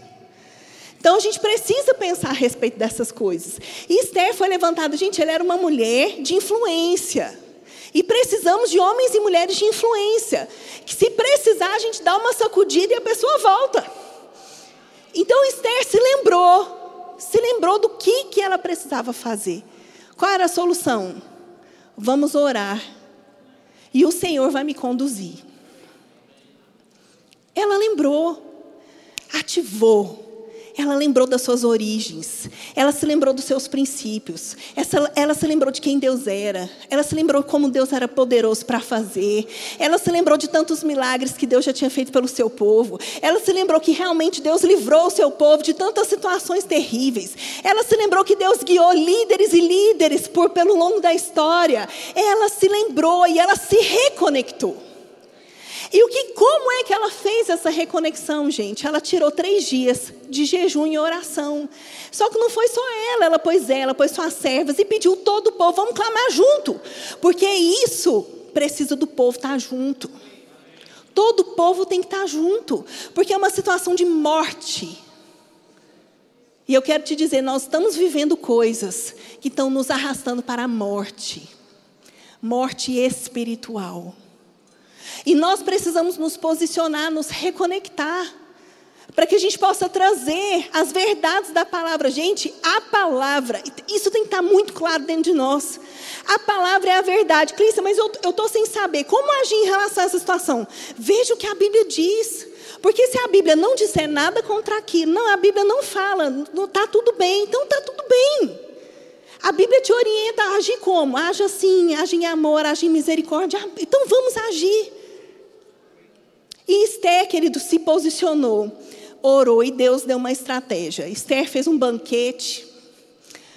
Então a gente precisa pensar a respeito dessas coisas. E Esther foi levantada, gente, ela era uma mulher de influência. E precisamos de homens e mulheres de influência. Que se precisar, a gente dá uma sacudida e a pessoa volta. Então Esther se lembrou, se lembrou do que, que ela precisava fazer. Qual era a solução? Vamos orar. E o Senhor vai me conduzir. Ela lembrou, ativou ela lembrou das suas origens, ela se lembrou dos seus princípios, ela, ela se lembrou de quem Deus era, ela se lembrou como Deus era poderoso para fazer, ela se lembrou de tantos milagres que Deus já tinha feito pelo seu povo, ela se lembrou que realmente Deus livrou o seu povo de tantas situações terríveis, ela se lembrou que Deus guiou líderes e líderes por pelo longo da história, ela se lembrou e ela se reconectou. E o que, como é que ela fez essa reconexão, gente? Ela tirou três dias de jejum e oração. Só que não foi só ela, ela pôs ela, pôs suas servas e pediu todo o povo, vamos clamar junto. Porque isso precisa do povo estar junto. Todo o povo tem que estar junto, porque é uma situação de morte. E eu quero te dizer, nós estamos vivendo coisas que estão nos arrastando para a morte. Morte espiritual. E nós precisamos nos posicionar, nos reconectar, para que a gente possa trazer as verdades da palavra. Gente, a palavra, isso tem que estar muito claro dentro de nós. A palavra é a verdade. Clícia, mas eu estou sem saber como agir em relação a essa situação. Veja o que a Bíblia diz. Porque se a Bíblia não disser nada contra aquilo, não, a Bíblia não fala, não está tudo bem, então está tudo bem. A Bíblia te orienta a agir como? Age assim, age em amor, age em misericórdia. Então vamos agir. E Esther, querido, se posicionou, orou e Deus deu uma estratégia. Esther fez um banquete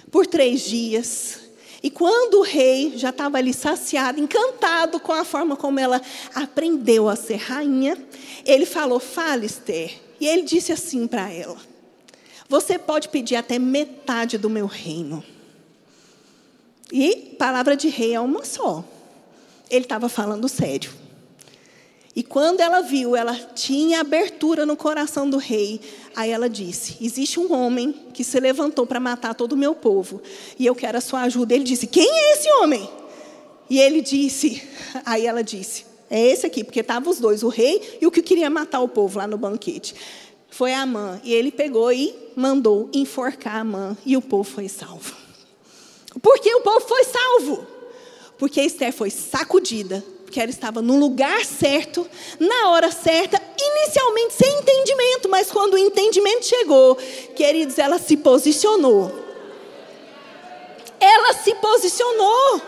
por três dias. E quando o rei já estava ali saciado, encantado com a forma como ela aprendeu a ser rainha, ele falou: Fale, Esther. E ele disse assim para ela: Você pode pedir até metade do meu reino. E palavra de rei é uma só. Ele estava falando sério. E quando ela viu, ela tinha abertura no coração do rei. Aí ela disse: Existe um homem que se levantou para matar todo o meu povo, e eu quero a sua ajuda. Ele disse: Quem é esse homem? E ele disse: Aí ela disse: É esse aqui, porque estavam os dois, o rei e o que queria matar o povo lá no banquete. Foi Amã. E ele pegou e mandou enforcar Amã, e o povo foi salvo. Por que o povo foi salvo? Porque Esther foi sacudida porque ela estava no lugar certo, na hora certa, inicialmente sem entendimento, mas quando o entendimento chegou, queridos, ela se posicionou. Ela se posicionou.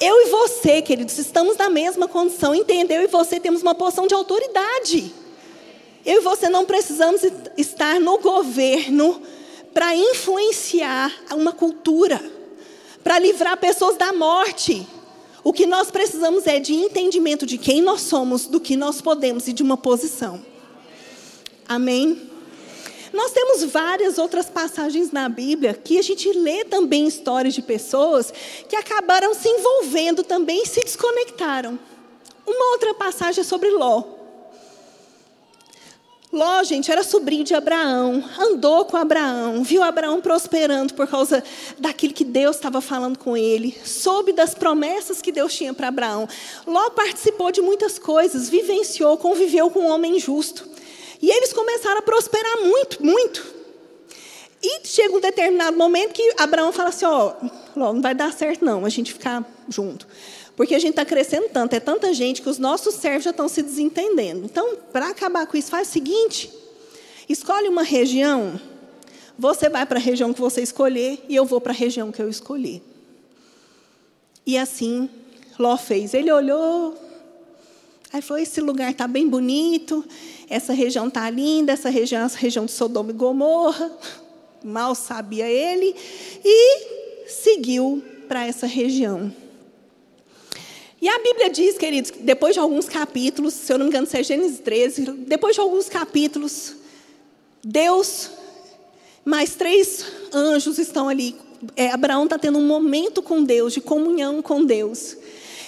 Eu e você, queridos, estamos na mesma condição, entendeu? Eu e você temos uma posição de autoridade. Eu e você não precisamos estar no governo para influenciar uma cultura, para livrar pessoas da morte. O que nós precisamos é de entendimento de quem nós somos, do que nós podemos e de uma posição. Amém? Nós temos várias outras passagens na Bíblia que a gente lê também histórias de pessoas que acabaram se envolvendo também e se desconectaram. Uma outra passagem é sobre Ló. Ló, gente, era sobrinho de Abraão, andou com Abraão, viu Abraão prosperando por causa daquilo que Deus estava falando com ele, soube das promessas que Deus tinha para Abraão. Ló participou de muitas coisas, vivenciou, conviveu com um homem justo. E eles começaram a prosperar muito, muito. E chega um determinado momento que Abraão fala assim: Ó, oh, não vai dar certo não, a gente ficar junto. Porque a gente está crescendo tanto, é tanta gente que os nossos servos já estão se desentendendo. Então, para acabar com isso, faz o seguinte: escolhe uma região, você vai para a região que você escolher e eu vou para a região que eu escolhi. E assim Ló fez. Ele olhou, aí falou: esse lugar está bem bonito, essa região está linda, essa região é a região de Sodoma e Gomorra. Mal sabia ele. E seguiu para essa região. E a Bíblia diz, queridos, depois de alguns capítulos, se eu não me engano, é Gênesis 13, depois de alguns capítulos, Deus, mais três anjos estão ali. É, Abraão está tendo um momento com Deus, de comunhão com Deus.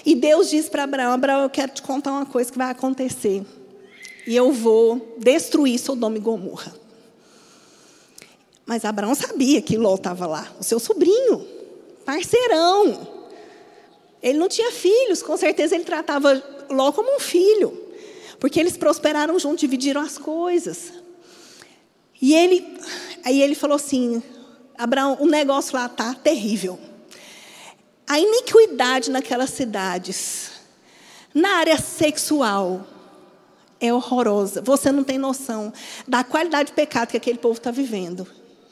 E Deus diz para Abraão: Abraão, eu quero te contar uma coisa que vai acontecer e eu vou destruir Sodoma e Gomorra. Mas Abraão sabia que Ló estava lá, o seu sobrinho, parceirão. Ele não tinha filhos, com certeza ele tratava Ló como um filho, porque eles prosperaram juntos, dividiram as coisas. E ele, aí ele falou assim: Abraão, o negócio lá tá terrível. A iniquidade naquelas cidades, na área sexual, é horrorosa. Você não tem noção da qualidade de pecado que aquele povo está vivendo.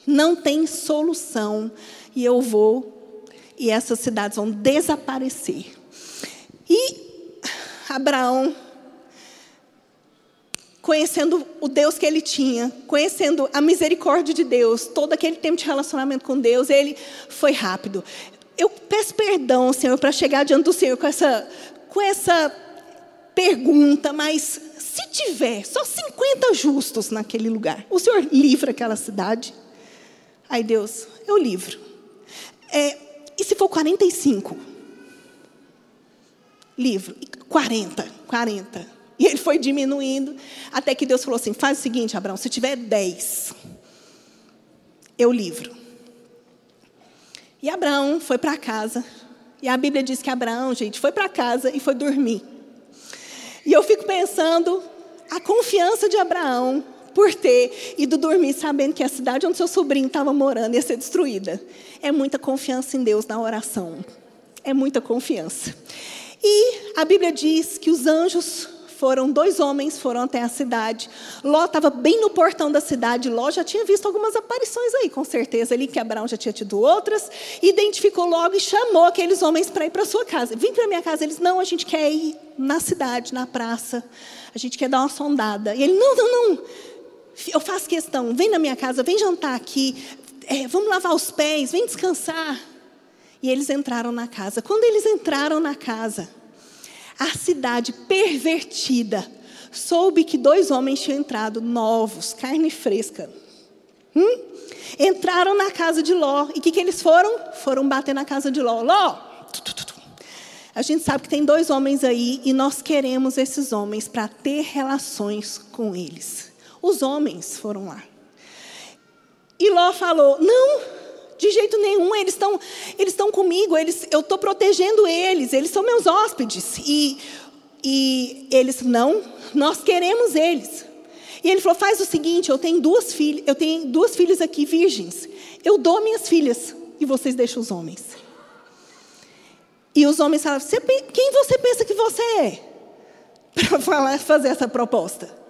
Não tem solução. E eu vou, e essas cidades vão desaparecer. E Abraão, conhecendo o Deus que ele tinha, conhecendo a misericórdia de Deus, todo aquele tempo de relacionamento com Deus, ele foi rápido. Eu peço perdão, Senhor, para chegar diante do Senhor com essa, com essa pergunta, mas se tiver só 50 justos naquele lugar, o Senhor livra aquela cidade? Aí Deus, eu livro. É, se for 45? Livro. 40, 40. E ele foi diminuindo, até que Deus falou assim: faz o seguinte, Abraão, se tiver 10, eu livro. E Abraão foi para casa. E a Bíblia diz que Abraão, gente, foi para casa e foi dormir. E eu fico pensando a confiança de Abraão por ter ido dormir sabendo que a cidade onde seu sobrinho estava morando ia ser destruída. É muita confiança em Deus na oração. É muita confiança. E a Bíblia diz que os anjos foram dois homens, foram até a cidade. Ló estava bem no portão da cidade. Ló já tinha visto algumas aparições aí, com certeza, ali, que Abraão já tinha tido outras. Identificou logo e chamou aqueles homens para ir para sua casa. Vim para minha casa. Eles, não, a gente quer ir na cidade, na praça. A gente quer dar uma sondada. E ele, não, não, não. Eu faço questão, vem na minha casa, vem jantar aqui. É, vamos lavar os pés, vem descansar. E eles entraram na casa. Quando eles entraram na casa, a cidade pervertida soube que dois homens tinham entrado, novos, carne fresca. Hum? Entraram na casa de Ló. E o que, que eles foram? Foram bater na casa de Ló. Ló! A gente sabe que tem dois homens aí e nós queremos esses homens para ter relações com eles. Os homens foram lá. E Ló falou: Não, de jeito nenhum, eles estão eles comigo, eles, eu estou protegendo eles, eles são meus hóspedes. E, e eles, não, nós queremos eles. E ele falou: faz o seguinte, eu tenho duas filhas, eu tenho duas filhas aqui virgens. Eu dou minhas filhas e vocês deixam os homens. E os homens falavam: você, quem você pensa que você é? Para fazer essa proposta.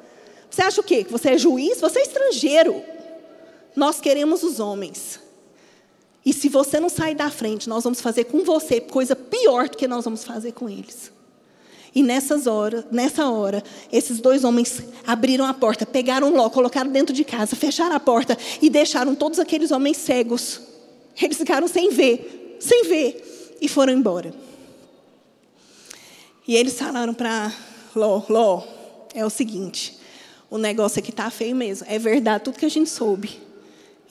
Você acha o quê? Que você é juiz? Você é estrangeiro. Nós queremos os homens. E se você não sair da frente, nós vamos fazer com você coisa pior do que nós vamos fazer com eles. E nessas horas, nessa hora, esses dois homens abriram a porta, pegaram Ló, colocaram dentro de casa, fecharam a porta e deixaram todos aqueles homens cegos. Eles ficaram sem ver, sem ver, e foram embora. E eles falaram para Ló, Ló, é o seguinte, o negócio aqui está feio mesmo, é verdade tudo que a gente soube.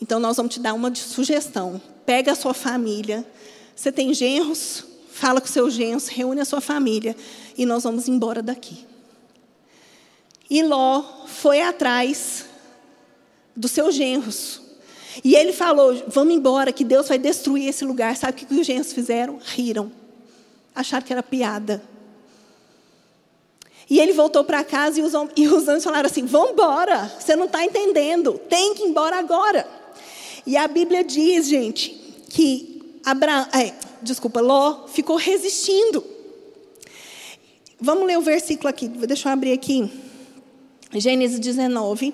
Então nós vamos te dar uma sugestão. Pega a sua família. Você tem genros? Fala com seus genros, reúne a sua família e nós vamos embora daqui. E Ló foi atrás dos seus genros. E ele falou: Vamos embora, que Deus vai destruir esse lugar. Sabe o que os genros fizeram? Riram. Acharam que era piada. E ele voltou para casa e os, e os anjos falaram assim: Vamos embora, você não está entendendo, tem que ir embora agora. E a Bíblia diz, gente, que Abraão, é, desculpa, Ló ficou resistindo. Vamos ler o versículo aqui, deixa eu abrir aqui. Gênesis 19.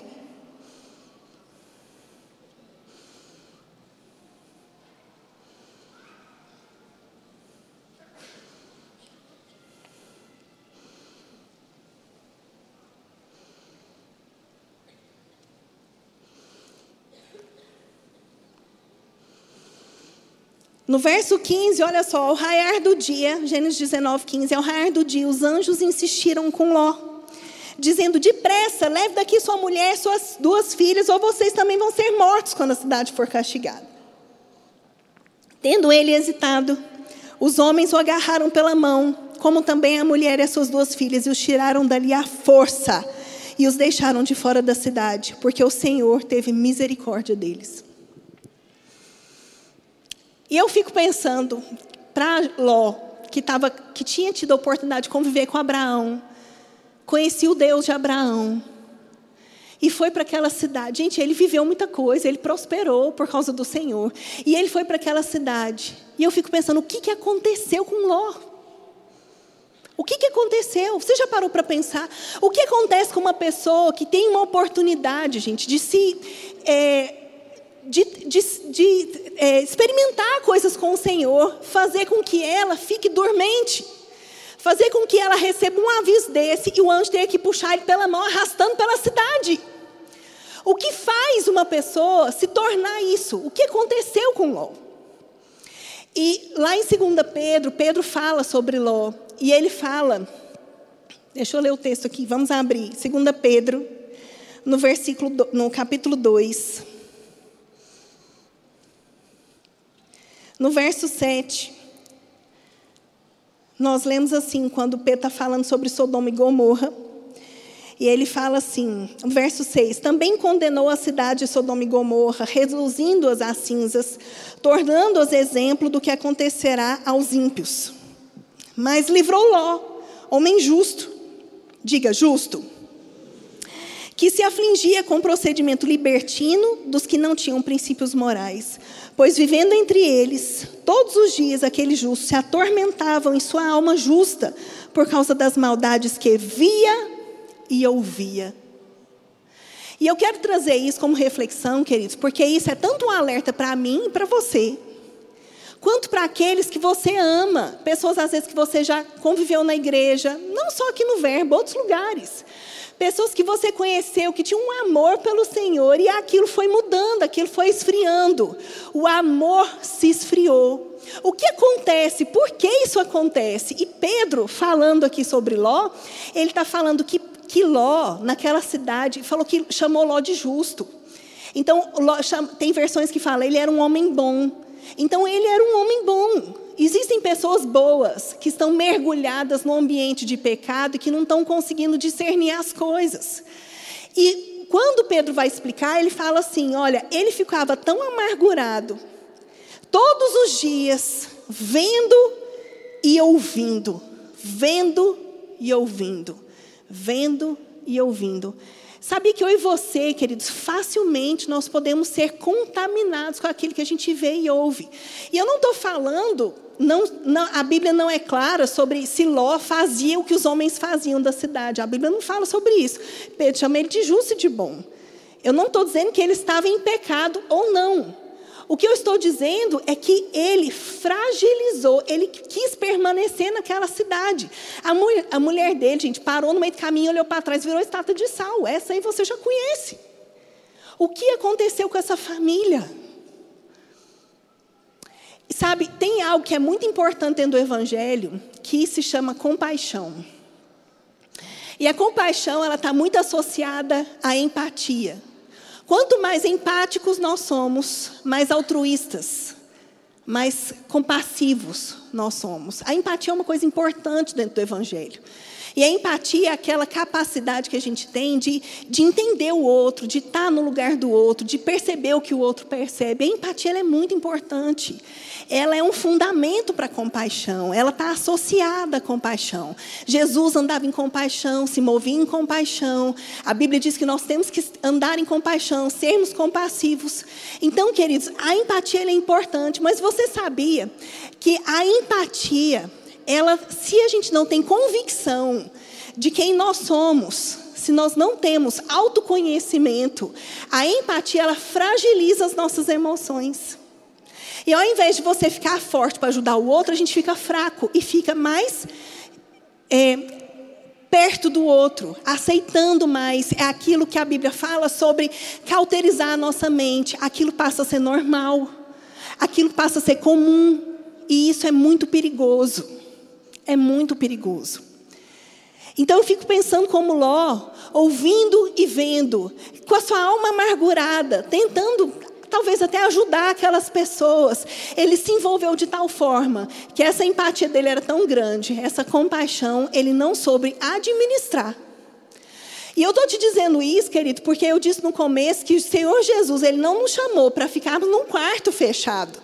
No verso 15, olha só, ao raiar do dia, Gênesis 19, 15, ao raiar do dia, os anjos insistiram com Ló, dizendo: depressa, leve daqui sua mulher e suas duas filhas, ou vocês também vão ser mortos quando a cidade for castigada. Tendo ele hesitado, os homens o agarraram pela mão, como também a mulher e as suas duas filhas, e os tiraram dali à força, e os deixaram de fora da cidade, porque o Senhor teve misericórdia deles. E eu fico pensando, para Ló, que, tava, que tinha tido a oportunidade de conviver com Abraão, conhecia o Deus de Abraão, e foi para aquela cidade. Gente, ele viveu muita coisa, ele prosperou por causa do Senhor. E ele foi para aquela cidade. E eu fico pensando, o que, que aconteceu com Ló? O que, que aconteceu? Você já parou para pensar? O que acontece com uma pessoa que tem uma oportunidade, gente, de se. É, de, de, de é, experimentar coisas com o Senhor, fazer com que ela fique dormente, fazer com que ela receba um aviso desse e o anjo tenha que puxar ele pela mão, arrastando pela cidade. O que faz uma pessoa se tornar isso? O que aconteceu com Ló? E lá em 2 Pedro, Pedro fala sobre Ló, e ele fala, deixa eu ler o texto aqui, vamos abrir, 2 Pedro, no versículo, no capítulo 2. No verso 7, nós lemos assim, quando Pedro está falando sobre Sodoma e Gomorra, e ele fala assim, verso 6: Também condenou a cidade de Sodoma e Gomorra, reduzindo-as a cinzas, tornando-as exemplo do que acontecerá aos ímpios. Mas livrou Ló, homem justo, diga justo, que se afligia com o procedimento libertino dos que não tinham princípios morais. Pois vivendo entre eles, todos os dias aqueles justos se atormentavam em sua alma justa, por causa das maldades que via e ouvia. E eu quero trazer isso como reflexão, queridos, porque isso é tanto um alerta para mim e para você, quanto para aqueles que você ama, pessoas às vezes que você já conviveu na igreja, não só aqui no Verbo, outros lugares. Pessoas que você conheceu, que tinham um amor pelo Senhor, e aquilo foi mudando, aquilo foi esfriando. O amor se esfriou. O que acontece? Por que isso acontece? E Pedro, falando aqui sobre Ló, ele está falando que, que Ló, naquela cidade, falou que chamou Ló de justo. Então, Ló, tem versões que falam, ele era um homem bom. Então, ele era um homem bom. Existem pessoas boas que estão mergulhadas no ambiente de pecado e que não estão conseguindo discernir as coisas. E quando Pedro vai explicar, ele fala assim: olha, ele ficava tão amargurado, todos os dias, vendo e ouvindo, vendo e ouvindo, vendo e ouvindo. Sabia que eu e você, queridos, facilmente nós podemos ser contaminados com aquilo que a gente vê e ouve. E eu não estou falando, não, não, a Bíblia não é clara sobre se Ló fazia o que os homens faziam da cidade. A Bíblia não fala sobre isso. Pedro chama ele de justo e de bom. Eu não estou dizendo que ele estava em pecado ou não. O que eu estou dizendo é que ele fragilizou, ele quis permanecer naquela cidade. A, mu a mulher dele, gente, parou no meio do caminho, olhou para trás, virou estátua de sal. Essa aí você já conhece. O que aconteceu com essa família? Sabe, tem algo que é muito importante dentro do Evangelho, que se chama compaixão. E a compaixão, ela está muito associada à empatia. Quanto mais empáticos nós somos, mais altruístas, mais compassivos nós somos. A empatia é uma coisa importante dentro do Evangelho. E a empatia é aquela capacidade que a gente tem de, de entender o outro, de estar no lugar do outro, de perceber o que o outro percebe. A empatia é muito importante. Ela é um fundamento para a compaixão, ela está associada à compaixão. Jesus andava em compaixão, se movia em compaixão. A Bíblia diz que nós temos que andar em compaixão, sermos compassivos. Então, queridos, a empatia é importante, mas você sabia que a empatia ela, se a gente não tem convicção de quem nós somos, se nós não temos autoconhecimento, a empatia ela fragiliza as nossas emoções. E ao invés de você ficar forte para ajudar o outro, a gente fica fraco e fica mais é, perto do outro, aceitando mais. É aquilo que a Bíblia fala sobre cauterizar a nossa mente. Aquilo passa a ser normal, aquilo passa a ser comum. E isso é muito perigoso é muito perigoso. Então eu fico pensando como Ló, ouvindo e vendo, com a sua alma amargurada, tentando talvez até ajudar aquelas pessoas. Ele se envolveu de tal forma que essa empatia dele era tão grande, essa compaixão, ele não soube administrar. E eu estou te dizendo isso, querido, porque eu disse no começo que o Senhor Jesus, Ele não nos chamou para ficarmos num quarto fechado.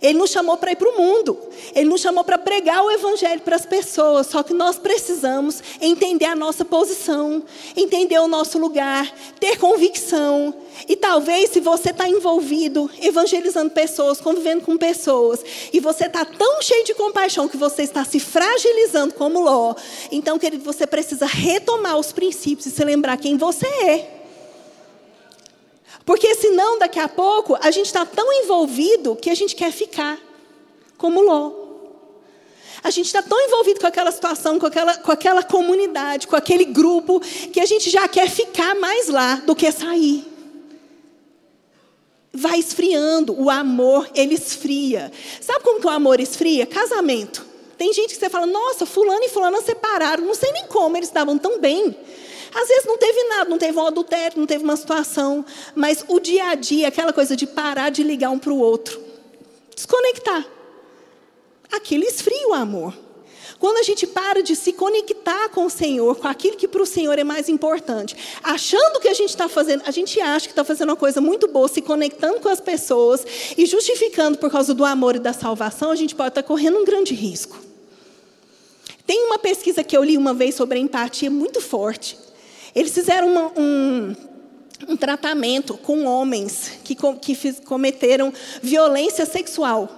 Ele nos chamou para ir para o mundo. Ele nos chamou para pregar o Evangelho para as pessoas. Só que nós precisamos entender a nossa posição, entender o nosso lugar, ter convicção. E talvez, se você está envolvido, evangelizando pessoas, convivendo com pessoas, e você está tão cheio de compaixão que você está se fragilizando como Ló, então, querido, você precisa retomar os princípios e se lembrar quem você é. Porque senão, daqui a pouco, a gente está tão envolvido que a gente quer ficar, como Ló. A gente está tão envolvido com aquela situação, com aquela, com aquela comunidade, com aquele grupo, que a gente já quer ficar mais lá do que sair. Vai esfriando, o amor, ele esfria. Sabe como que o amor esfria? Casamento. Tem gente que você fala, nossa, fulano e fulana separaram, não sei nem como, eles estavam tão bem. Às vezes não teve nada, não teve um adultério, não teve uma situação, mas o dia a dia, aquela coisa de parar de ligar um para o outro, desconectar. Aquilo esfria o amor. Quando a gente para de se conectar com o Senhor, com aquilo que para o Senhor é mais importante, achando que a gente está fazendo, a gente acha que está fazendo uma coisa muito boa, se conectando com as pessoas e justificando por causa do amor e da salvação, a gente pode estar tá correndo um grande risco. Tem uma pesquisa que eu li uma vez sobre a empatia muito forte. Eles fizeram uma, um, um tratamento com homens que, que fiz, cometeram violência sexual.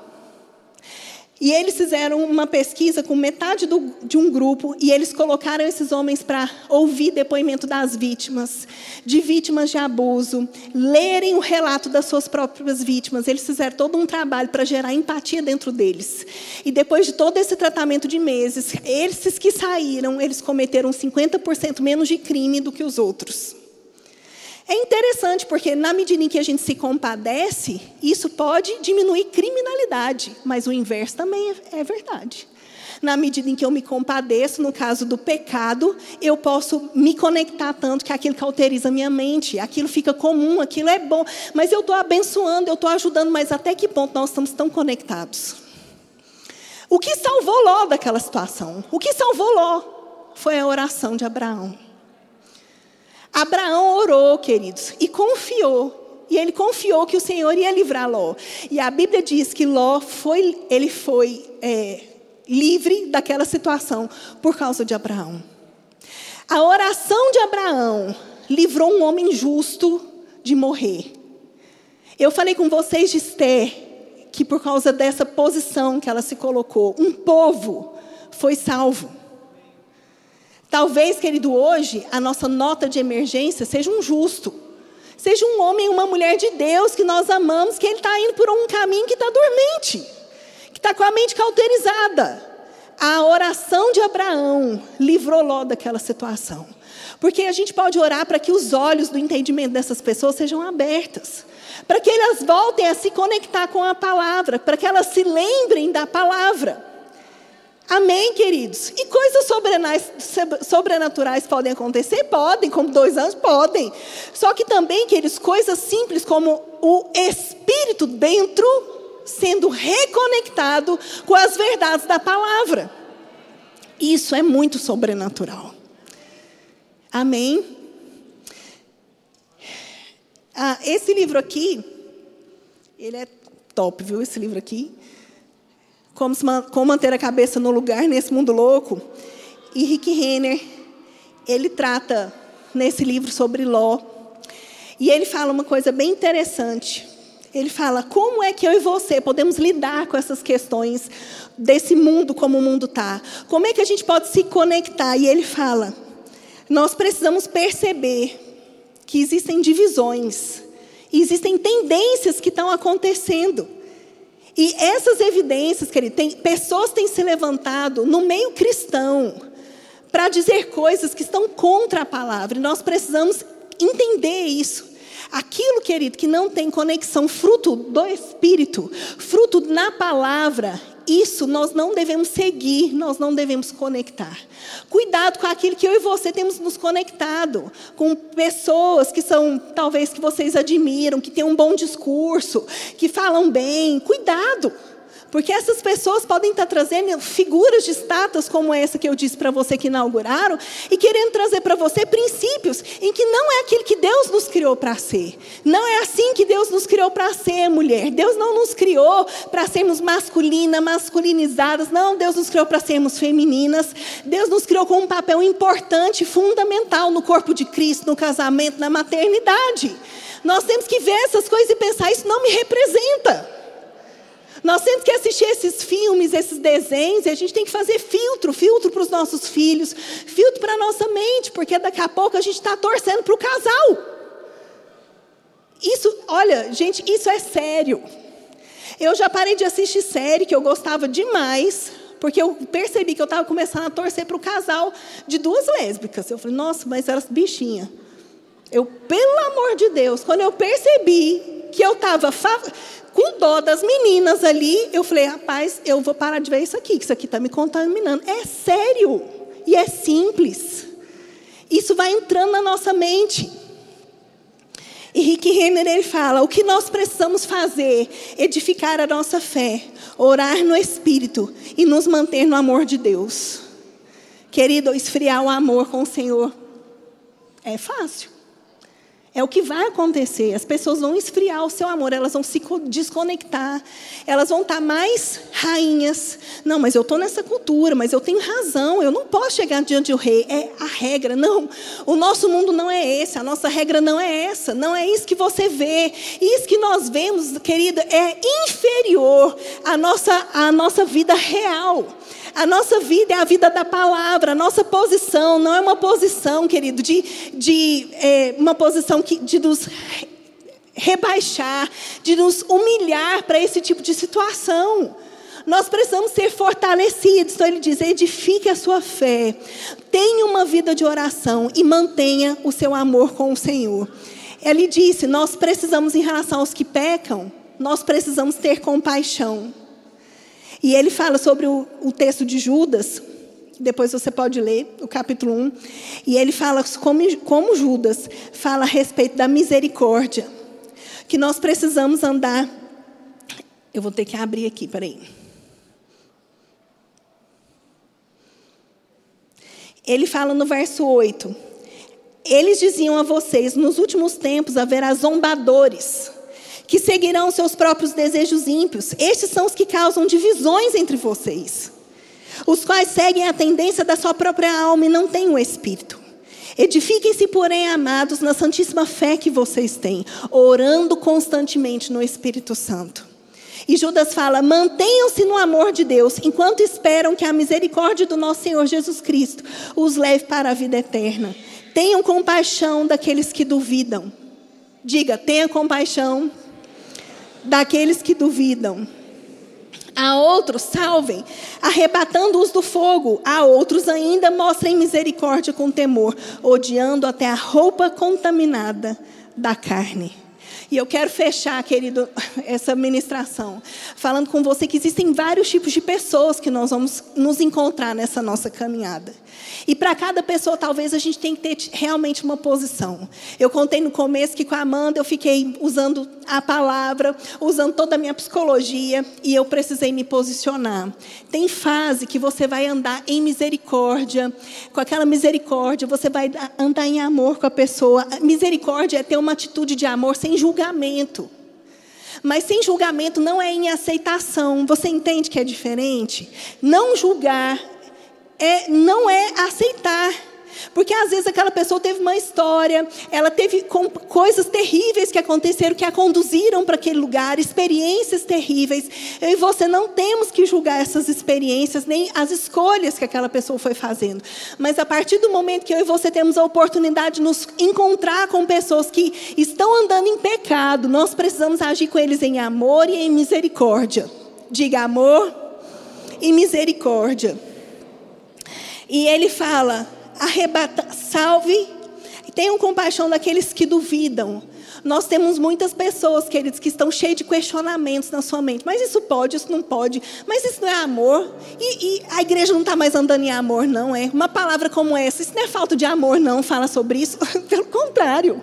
E eles fizeram uma pesquisa com metade do, de um grupo e eles colocaram esses homens para ouvir depoimento das vítimas, de vítimas de abuso, lerem o relato das suas próprias vítimas. Eles fizeram todo um trabalho para gerar empatia dentro deles. E depois de todo esse tratamento de meses, esses que saíram, eles cometeram 50% menos de crime do que os outros. É interessante porque, na medida em que a gente se compadece, isso pode diminuir criminalidade, mas o inverso também é, é verdade. Na medida em que eu me compadeço, no caso do pecado, eu posso me conectar tanto que aquilo cauteriza a minha mente, aquilo fica comum, aquilo é bom, mas eu estou abençoando, eu estou ajudando, mas até que ponto nós estamos tão conectados? O que salvou Ló daquela situação? O que salvou Ló foi a oração de Abraão. Abraão orou, queridos, e confiou. E ele confiou que o Senhor ia livrar Ló. E a Bíblia diz que Ló foi, ele foi é, livre daquela situação por causa de Abraão. A oração de Abraão livrou um homem justo de morrer. Eu falei com vocês de Esther, que por causa dessa posição que ela se colocou, um povo foi salvo. Talvez, querido, hoje a nossa nota de emergência seja um justo. Seja um homem e uma mulher de Deus que nós amamos, que ele está indo por um caminho que está dormente, que está com a mente cauterizada. A oração de Abraão livrou Ló daquela situação. Porque a gente pode orar para que os olhos do entendimento dessas pessoas sejam abertos, para que elas voltem a se conectar com a palavra, para que elas se lembrem da palavra. Amém, queridos? E coisas sobrenaturais podem acontecer? Podem, como dois anos, podem. Só que também, queridos, coisas simples como o Espírito dentro sendo reconectado com as verdades da palavra. Isso é muito sobrenatural. Amém? Ah, esse livro aqui, ele é top, viu? Esse livro aqui. Como, como manter a cabeça no lugar nesse mundo louco. E Rick Renner, ele trata nesse livro sobre Ló. E ele fala uma coisa bem interessante. Ele fala como é que eu e você podemos lidar com essas questões desse mundo como o mundo está. Como é que a gente pode se conectar? E ele fala: nós precisamos perceber que existem divisões, existem tendências que estão acontecendo. E essas evidências, querido, tem, pessoas têm se levantado no meio cristão para dizer coisas que estão contra a palavra. E nós precisamos entender isso. Aquilo, querido, que não tem conexão, fruto do Espírito, fruto na palavra, isso nós não devemos seguir, nós não devemos conectar. Cuidado com aquilo que eu e você temos nos conectado, com pessoas que são, talvez, que vocês admiram, que têm um bom discurso, que falam bem. Cuidado. Porque essas pessoas podem estar trazendo figuras de estátuas como essa que eu disse para você que inauguraram e querendo trazer para você princípios em que não é aquilo que Deus nos criou para ser. Não é assim que Deus nos criou para ser, mulher. Deus não nos criou para sermos masculinas, masculinizadas. Não, Deus nos criou para sermos femininas. Deus nos criou com um papel importante, fundamental no corpo de Cristo, no casamento, na maternidade. Nós temos que ver essas coisas e pensar: isso não me representa. Nós temos que assistir esses filmes, esses desenhos, e a gente tem que fazer filtro, filtro para os nossos filhos, filtro para a nossa mente, porque daqui a pouco a gente está torcendo para o casal. Isso, olha, gente, isso é sério. Eu já parei de assistir série que eu gostava demais, porque eu percebi que eu estava começando a torcer para o casal de duas lésbicas. Eu falei, nossa, mas elas bichinhas. Eu, pelo amor de Deus, quando eu percebi que eu estava com dó das meninas ali, eu falei, rapaz, eu vou parar de ver isso aqui, que isso aqui está me contaminando. É sério e é simples. Isso vai entrando na nossa mente. E Rick Renner ele fala: o que nós precisamos fazer? Edificar a nossa fé, orar no Espírito e nos manter no amor de Deus. Querido, esfriar o amor com o Senhor é fácil. É o que vai acontecer. As pessoas vão esfriar o seu amor, elas vão se desconectar, elas vão estar mais rainhas. Não, mas eu estou nessa cultura, mas eu tenho razão, eu não posso chegar diante do rei. É a regra. Não, o nosso mundo não é esse, a nossa regra não é essa, não é isso que você vê. Isso que nós vemos, querida, é inferior à nossa, à nossa vida real. A nossa vida é a vida da palavra, a nossa posição não é uma posição, querido, de, de é, uma posição que, de nos rebaixar, de nos humilhar para esse tipo de situação. Nós precisamos ser fortalecidos. Então ele diz: edifique a sua fé, tenha uma vida de oração e mantenha o seu amor com o Senhor. Ele disse: nós precisamos, em relação aos que pecam, nós precisamos ter compaixão. E ele fala sobre o, o texto de Judas, depois você pode ler o capítulo 1. E ele fala como, como Judas fala a respeito da misericórdia. Que nós precisamos andar. Eu vou ter que abrir aqui, peraí. Ele fala no verso 8: Eles diziam a vocês: nos últimos tempos haverá zombadores que seguirão seus próprios desejos ímpios. Estes são os que causam divisões entre vocês, os quais seguem a tendência da sua própria alma e não têm o espírito. Edifiquem-se, porém, amados, na santíssima fé que vocês têm, orando constantemente no Espírito Santo. E Judas fala: mantenham-se no amor de Deus, enquanto esperam que a misericórdia do nosso Senhor Jesus Cristo os leve para a vida eterna. Tenham compaixão daqueles que duvidam. Diga, tenha compaixão daqueles que duvidam. A outros salvem, arrebatando-os do fogo. A outros ainda mostrem misericórdia com temor, odiando até a roupa contaminada da carne. E eu quero fechar, querido, essa ministração, falando com você que existem vários tipos de pessoas que nós vamos nos encontrar nessa nossa caminhada. E para cada pessoa, talvez a gente tenha que ter realmente uma posição. Eu contei no começo que com a Amanda eu fiquei usando a palavra, usando toda a minha psicologia, e eu precisei me posicionar. Tem fase que você vai andar em misericórdia, com aquela misericórdia, você vai andar em amor com a pessoa. Misericórdia é ter uma atitude de amor sem julgamento. Mas sem julgamento não é em aceitação. Você entende que é diferente? Não julgar é, não é aceitar. Porque às vezes aquela pessoa teve uma história, ela teve coisas terríveis que aconteceram, que a conduziram para aquele lugar, experiências terríveis. Eu e você não temos que julgar essas experiências, nem as escolhas que aquela pessoa foi fazendo. Mas a partir do momento que eu e você temos a oportunidade de nos encontrar com pessoas que estão andando em pecado, nós precisamos agir com eles em amor e em misericórdia. Diga amor e misericórdia. E ele fala: arrebata, salve, tenham compaixão daqueles que duvidam. Nós temos muitas pessoas, queridos, que estão cheias de questionamentos na sua mente. Mas isso pode, isso não pode. Mas isso não é amor. E, e a igreja não está mais andando em amor, não é? Uma palavra como essa, isso não é falta de amor, não. Fala sobre isso. Pelo contrário.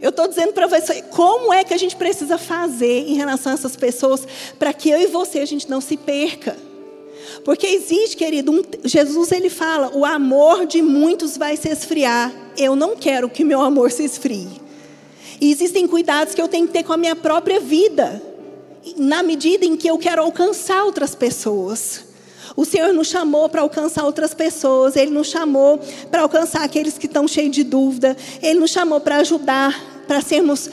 Eu estou dizendo para você como é que a gente precisa fazer em relação a essas pessoas para que eu e você a gente não se perca. Porque existe, querido, um, Jesus ele fala: o amor de muitos vai se esfriar. Eu não quero que meu amor se esfrie. E existem cuidados que eu tenho que ter com a minha própria vida, na medida em que eu quero alcançar outras pessoas. O Senhor nos chamou para alcançar outras pessoas, Ele nos chamou para alcançar aqueles que estão cheios de dúvida, Ele nos chamou para ajudar, para sermos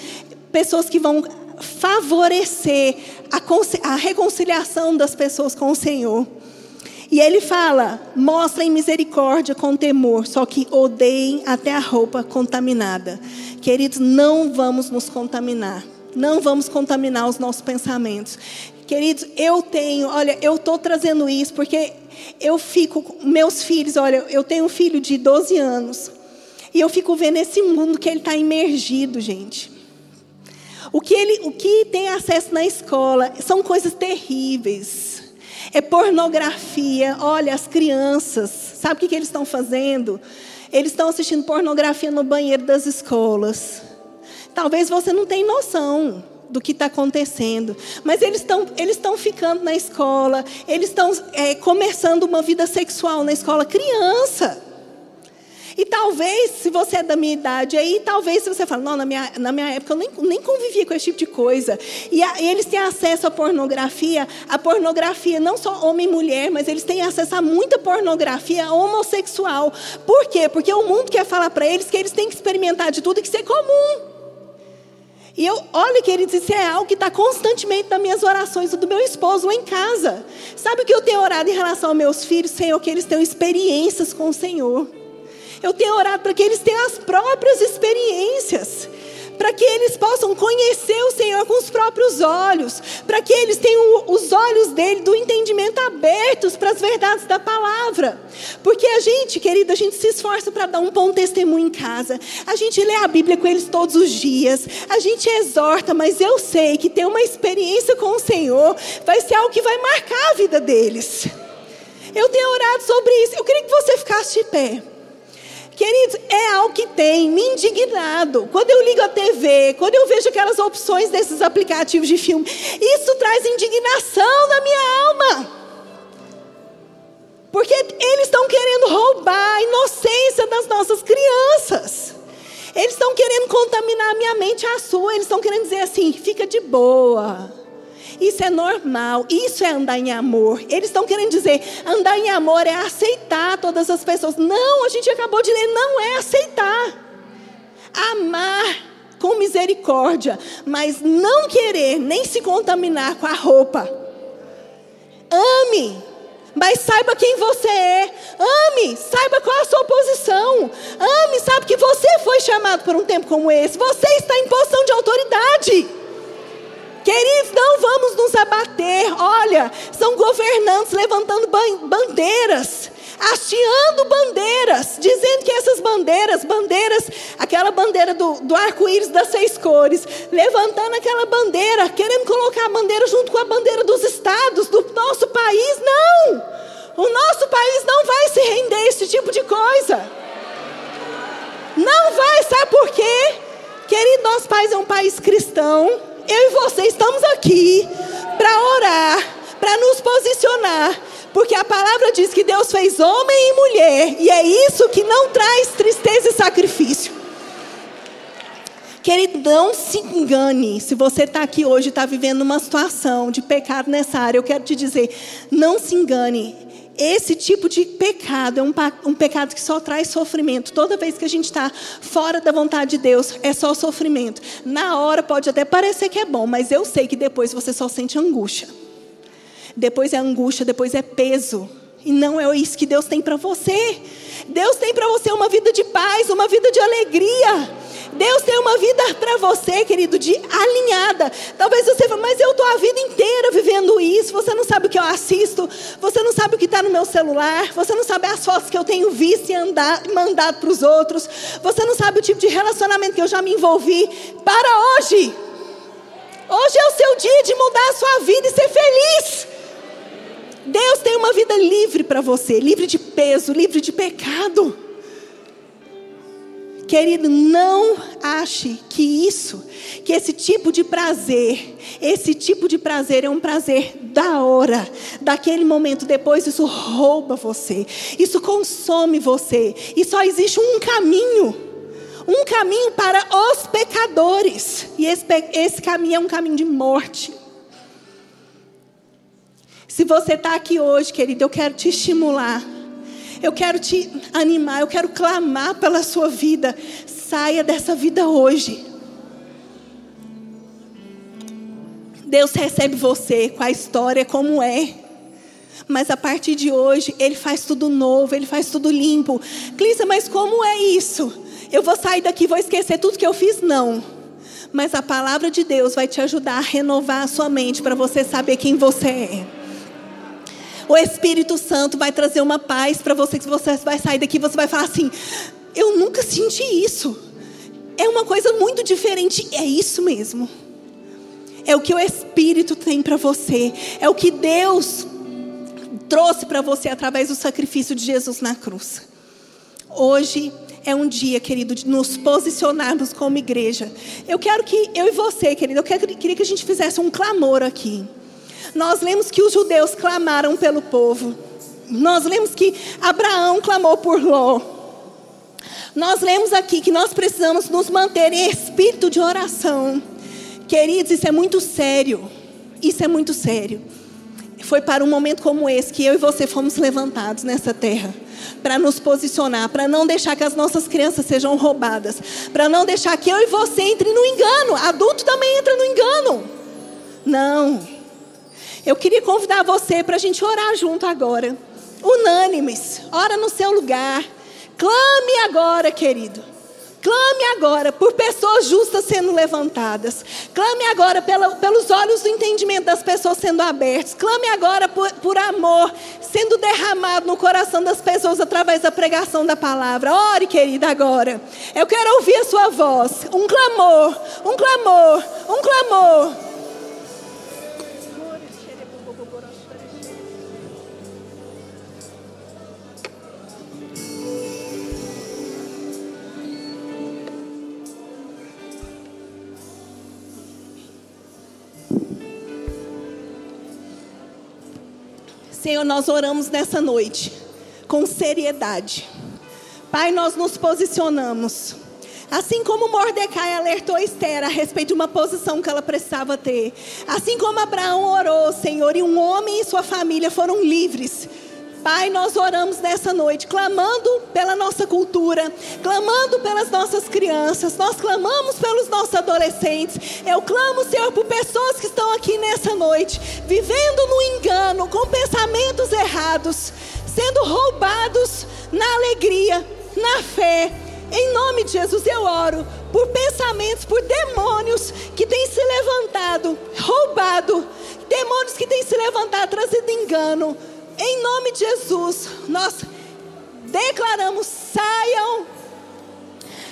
pessoas que vão favorecer a, a reconciliação das pessoas com o Senhor. E ele fala: mostrem misericórdia com temor, só que odeiem até a roupa contaminada. Queridos, não vamos nos contaminar. Não vamos contaminar os nossos pensamentos. Queridos, eu tenho, olha, eu estou trazendo isso porque eu fico, meus filhos, olha, eu tenho um filho de 12 anos. E eu fico vendo esse mundo que ele está imergido, gente. O que, ele, o que tem acesso na escola são coisas terríveis é pornografia. Olha, as crianças, sabe o que, que eles estão fazendo? Eles estão assistindo pornografia no banheiro das escolas. Talvez você não tenha noção do que está acontecendo. Mas eles estão eles estão ficando na escola, eles estão é, começando uma vida sexual na escola. Criança. E talvez, se você é da minha idade aí, talvez se você fala, não, na minha, na minha época eu nem, nem convivia com esse tipo de coisa. E, a, e eles têm acesso à pornografia, a pornografia não só homem e mulher, mas eles têm acesso a muita pornografia homossexual. Por quê? Porque o mundo quer falar para eles que eles têm que experimentar de tudo e que isso é comum. E eu, olha, queridos, isso é algo que está constantemente nas minhas orações do meu esposo em casa. Sabe o que eu tenho orado em relação aos meus filhos, Senhor? Que eles tenham experiências com o Senhor. Eu tenho orado para que eles tenham as próprias experiências para que eles possam conhecer o Senhor com os próprios olhos, para que eles tenham os olhos dele do entendimento abertos para as verdades da palavra. Porque a gente, querida, a gente se esforça para dar um bom testemunho em casa. A gente lê a Bíblia com eles todos os dias. A gente exorta, mas eu sei que ter uma experiência com o Senhor vai ser algo que vai marcar a vida deles. Eu tenho orado sobre isso. Eu queria que você ficasse de pé. Queridos, é algo que tem me indignado. Quando eu ligo a TV, quando eu vejo aquelas opções desses aplicativos de filme, isso traz indignação na minha alma. Porque eles estão querendo roubar a inocência das nossas crianças. Eles estão querendo contaminar a minha mente a sua. Eles estão querendo dizer assim: fica de boa. Isso é normal, isso é andar em amor. Eles estão querendo dizer, andar em amor é aceitar todas as pessoas. Não, a gente acabou de ler, não é aceitar. Amar com misericórdia, mas não querer nem se contaminar com a roupa. Ame, mas saiba quem você é. Ame, saiba qual a sua posição. Ame, sabe que você foi chamado por um tempo como esse. Você está em posição de autoridade. Queridos, não vamos nos abater. Olha, são governantes levantando bandeiras hasteando bandeiras, dizendo que essas bandeiras, bandeiras, aquela bandeira do, do arco-íris das seis cores, levantando aquela bandeira, querendo colocar a bandeira junto com a bandeira dos estados, do nosso país, não! O nosso país não vai se render a esse tipo de coisa. Não vai, sabe por quê? Querido, nosso país é um país cristão. Eu e você estamos aqui para orar, para nos posicionar porque a palavra diz que Deus fez homem e mulher, e é isso que não traz tristeza e sacrifício. Querido, não se engane. Se você está aqui hoje está vivendo uma situação de pecado nessa área, eu quero te dizer: não se engane. Esse tipo de pecado é um, um pecado que só traz sofrimento. Toda vez que a gente está fora da vontade de Deus, é só sofrimento. Na hora pode até parecer que é bom, mas eu sei que depois você só sente angústia depois é angústia, depois é peso. E não é isso que Deus tem para você. Deus tem para você uma vida de paz, uma vida de alegria. Deus tem uma vida para você, querido, de alinhada. Talvez você fale, mas eu estou a vida inteira vivendo isso. Você não sabe o que eu assisto, você não sabe o que está no meu celular, você não sabe as fotos que eu tenho visto e mandado para os outros, você não sabe o tipo de relacionamento que eu já me envolvi. Para hoje. Hoje é o seu dia de mudar a sua vida e ser feliz. Deus tem uma vida livre para você, livre de peso, livre de pecado. Querido, não ache que isso, que esse tipo de prazer, esse tipo de prazer é um prazer da hora, daquele momento. Depois isso rouba você, isso consome você. E só existe um caminho, um caminho para os pecadores. E esse, esse caminho é um caminho de morte. Se você está aqui hoje, querido, eu quero te estimular. Eu quero te animar, eu quero clamar pela sua vida. Saia dessa vida hoje. Deus recebe você com a história como é. Mas a partir de hoje, Ele faz tudo novo, Ele faz tudo limpo. Clícia, mas como é isso? Eu vou sair daqui, vou esquecer tudo que eu fiz? Não. Mas a palavra de Deus vai te ajudar a renovar a sua mente para você saber quem você é. O Espírito Santo vai trazer uma paz para você que você vai sair daqui, você vai falar assim: "Eu nunca senti isso". É uma coisa muito diferente, é isso mesmo. É o que o Espírito tem para você, é o que Deus trouxe para você através do sacrifício de Jesus na cruz. Hoje é um dia, querido, de nos posicionarmos como igreja. Eu quero que eu e você, querido, eu queria que a gente fizesse um clamor aqui. Nós lemos que os judeus clamaram pelo povo. Nós lemos que Abraão clamou por Ló. Nós lemos aqui que nós precisamos nos manter em espírito de oração. Queridos, isso é muito sério. Isso é muito sério. Foi para um momento como esse que eu e você fomos levantados nessa terra para nos posicionar, para não deixar que as nossas crianças sejam roubadas, para não deixar que eu e você entrem no engano. Adulto também entra no engano. Não. Eu queria convidar você para a gente orar junto agora. Unânimes, ora no seu lugar. Clame agora, querido. Clame agora por pessoas justas sendo levantadas. Clame agora pela, pelos olhos do entendimento das pessoas sendo abertos. Clame agora por, por, amor sendo derramado no coração das pessoas através da pregação da palavra. Ore, querida, agora. Eu quero ouvir a sua voz. Um clamor, um clamor, um clamor. Senhor, nós oramos nessa noite com seriedade. Pai, nós nos posicionamos. Assim como Mordecai alertou Esther a respeito de uma posição que ela precisava ter. Assim como Abraão orou, Senhor, e um homem e sua família foram livres. Pai, nós oramos nessa noite, clamando pela nossa cultura, clamando pelas nossas crianças, nós clamamos pelos nossos adolescentes. Eu clamo, Senhor, por pessoas que estão aqui nessa noite, vivendo no engano, com pensamentos errados, sendo roubados na alegria, na fé. Em nome de Jesus eu oro por pensamentos, por demônios que têm se levantado, roubado, demônios que têm se levantado, trazido engano. Em nome de Jesus, nós declaramos: saiam.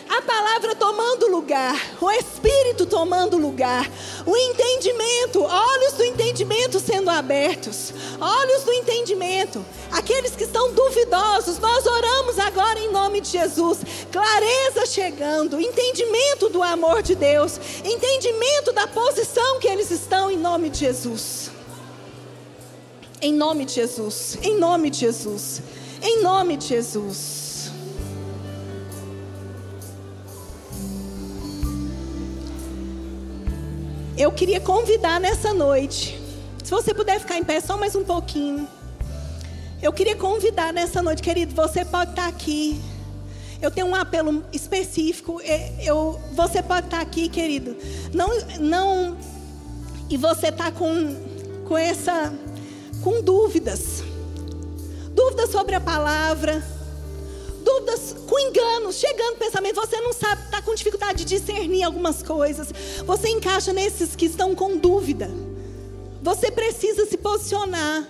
A palavra tomando lugar, o Espírito tomando lugar, o entendimento, olhos do entendimento sendo abertos, olhos do entendimento. Aqueles que estão duvidosos, nós oramos agora em nome de Jesus. Clareza chegando, entendimento do amor de Deus, entendimento da posição que eles estão em nome de Jesus. Em nome de Jesus. Em nome de Jesus. Em nome de Jesus. Eu queria convidar nessa noite. Se você puder ficar em pé só mais um pouquinho. Eu queria convidar nessa noite, querido, você pode estar aqui. Eu tenho um apelo específico. Eu, você pode estar aqui, querido. Não, não. E você está com, com essa com dúvidas. Dúvidas sobre a palavra. Dúvidas com enganos, chegando pensamento, você não sabe, está com dificuldade de discernir algumas coisas. Você encaixa nesses que estão com dúvida. Você precisa se posicionar.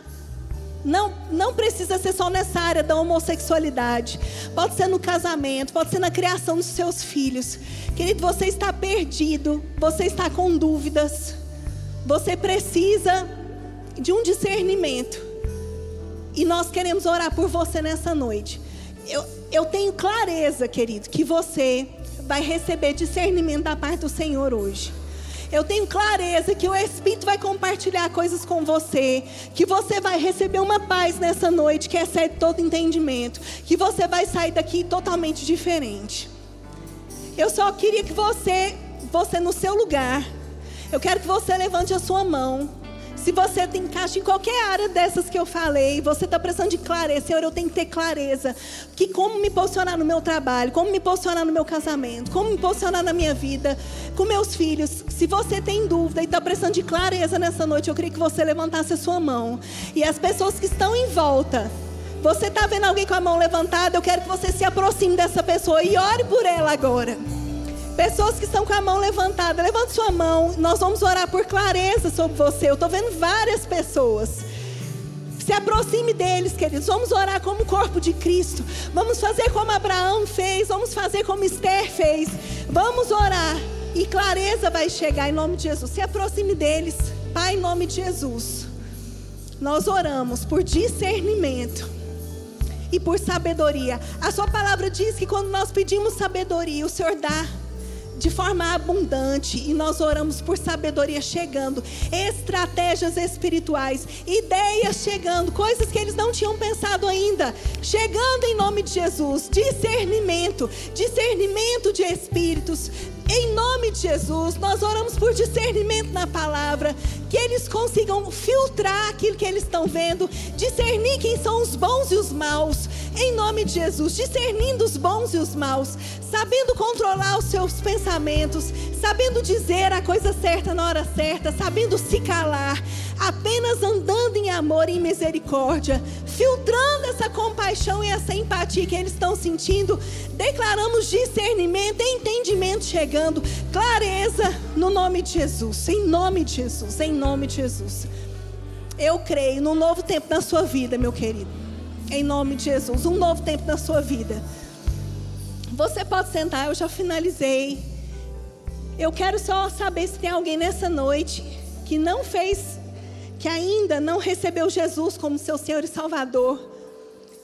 Não, não precisa ser só nessa área da homossexualidade. Pode ser no casamento, pode ser na criação dos seus filhos. Querido, você está perdido, você está com dúvidas. Você precisa de um discernimento. E nós queremos orar por você nessa noite. Eu, eu tenho clareza, querido, que você vai receber discernimento da parte do Senhor hoje. Eu tenho clareza que o Espírito vai compartilhar coisas com você, que você vai receber uma paz nessa noite que excede todo entendimento, que você vai sair daqui totalmente diferente. Eu só queria que você, você no seu lugar, eu quero que você levante a sua mão. Se você tem encaixe em qualquer área dessas que eu falei, você está precisando de clareza, Senhor, eu tenho que ter clareza. Que como me posicionar no meu trabalho, como me posicionar no meu casamento, como me posicionar na minha vida, com meus filhos. Se você tem dúvida e está precisando de clareza nessa noite, eu queria que você levantasse a sua mão. E as pessoas que estão em volta, você está vendo alguém com a mão levantada, eu quero que você se aproxime dessa pessoa e ore por ela agora. Pessoas que estão com a mão levantada, levante sua mão. Nós vamos orar por clareza sobre você. Eu estou vendo várias pessoas. Se aproxime deles, queridos. Vamos orar como o corpo de Cristo. Vamos fazer como Abraão fez. Vamos fazer como Esther fez. Vamos orar. E clareza vai chegar em nome de Jesus. Se aproxime deles. Pai, em nome de Jesus. Nós oramos por discernimento e por sabedoria. A sua palavra diz que quando nós pedimos sabedoria, o Senhor dá de forma abundante e nós oramos por sabedoria chegando, estratégias espirituais, ideias chegando, coisas que eles não tinham pensado ainda, chegando em nome de Jesus, discernimento, discernimento de espíritos, em nome de Jesus, nós oramos por discernimento na palavra, que eles consigam filtrar aquilo que eles estão vendo, discernir quem são os bons e os maus, em nome de Jesus, discernindo os bons e os maus, sabendo controlar os seus pensamentos, sabendo dizer a coisa certa na hora certa, sabendo se calar, apenas andando em amor e em misericórdia, filtrando essa compaixão e essa empatia que eles estão sentindo, declaramos discernimento entendimento chegando, clareza no nome de Jesus, em nome de Jesus, em nome de Jesus. Eu creio num novo tempo na sua vida, meu querido. Em nome de Jesus, um novo tempo na sua vida. Você pode sentar, eu já finalizei. Eu quero só saber se tem alguém nessa noite que não fez que ainda não recebeu Jesus como seu Senhor e Salvador,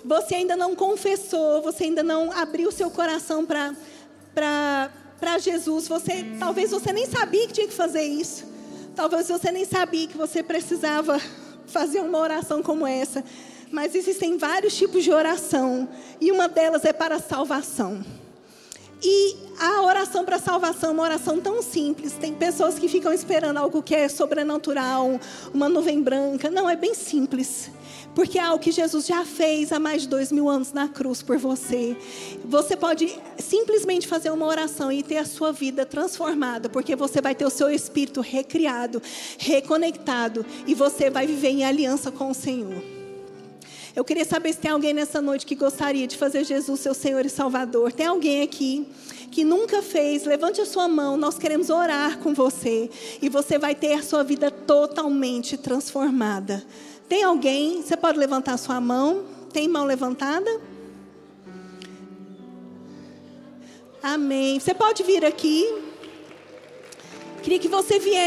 você ainda não confessou, você ainda não abriu seu coração para Jesus, você talvez você nem sabia que tinha que fazer isso. Talvez você nem sabia que você precisava fazer uma oração como essa. Mas existem vários tipos de oração e uma delas é para salvação. E a oração para salvação é uma oração tão simples. Tem pessoas que ficam esperando algo que é sobrenatural, uma nuvem branca. Não, é bem simples. Porque é algo que Jesus já fez há mais de dois mil anos na cruz por você. Você pode simplesmente fazer uma oração e ter a sua vida transformada, porque você vai ter o seu espírito recriado, reconectado, e você vai viver em aliança com o Senhor. Eu queria saber se tem alguém nessa noite que gostaria de fazer Jesus seu Senhor e Salvador. Tem alguém aqui que nunca fez? Levante a sua mão, nós queremos orar com você. E você vai ter a sua vida totalmente transformada. Tem alguém? Você pode levantar sua mão? Tem mão levantada? Amém. Você pode vir aqui. Queria que você viesse.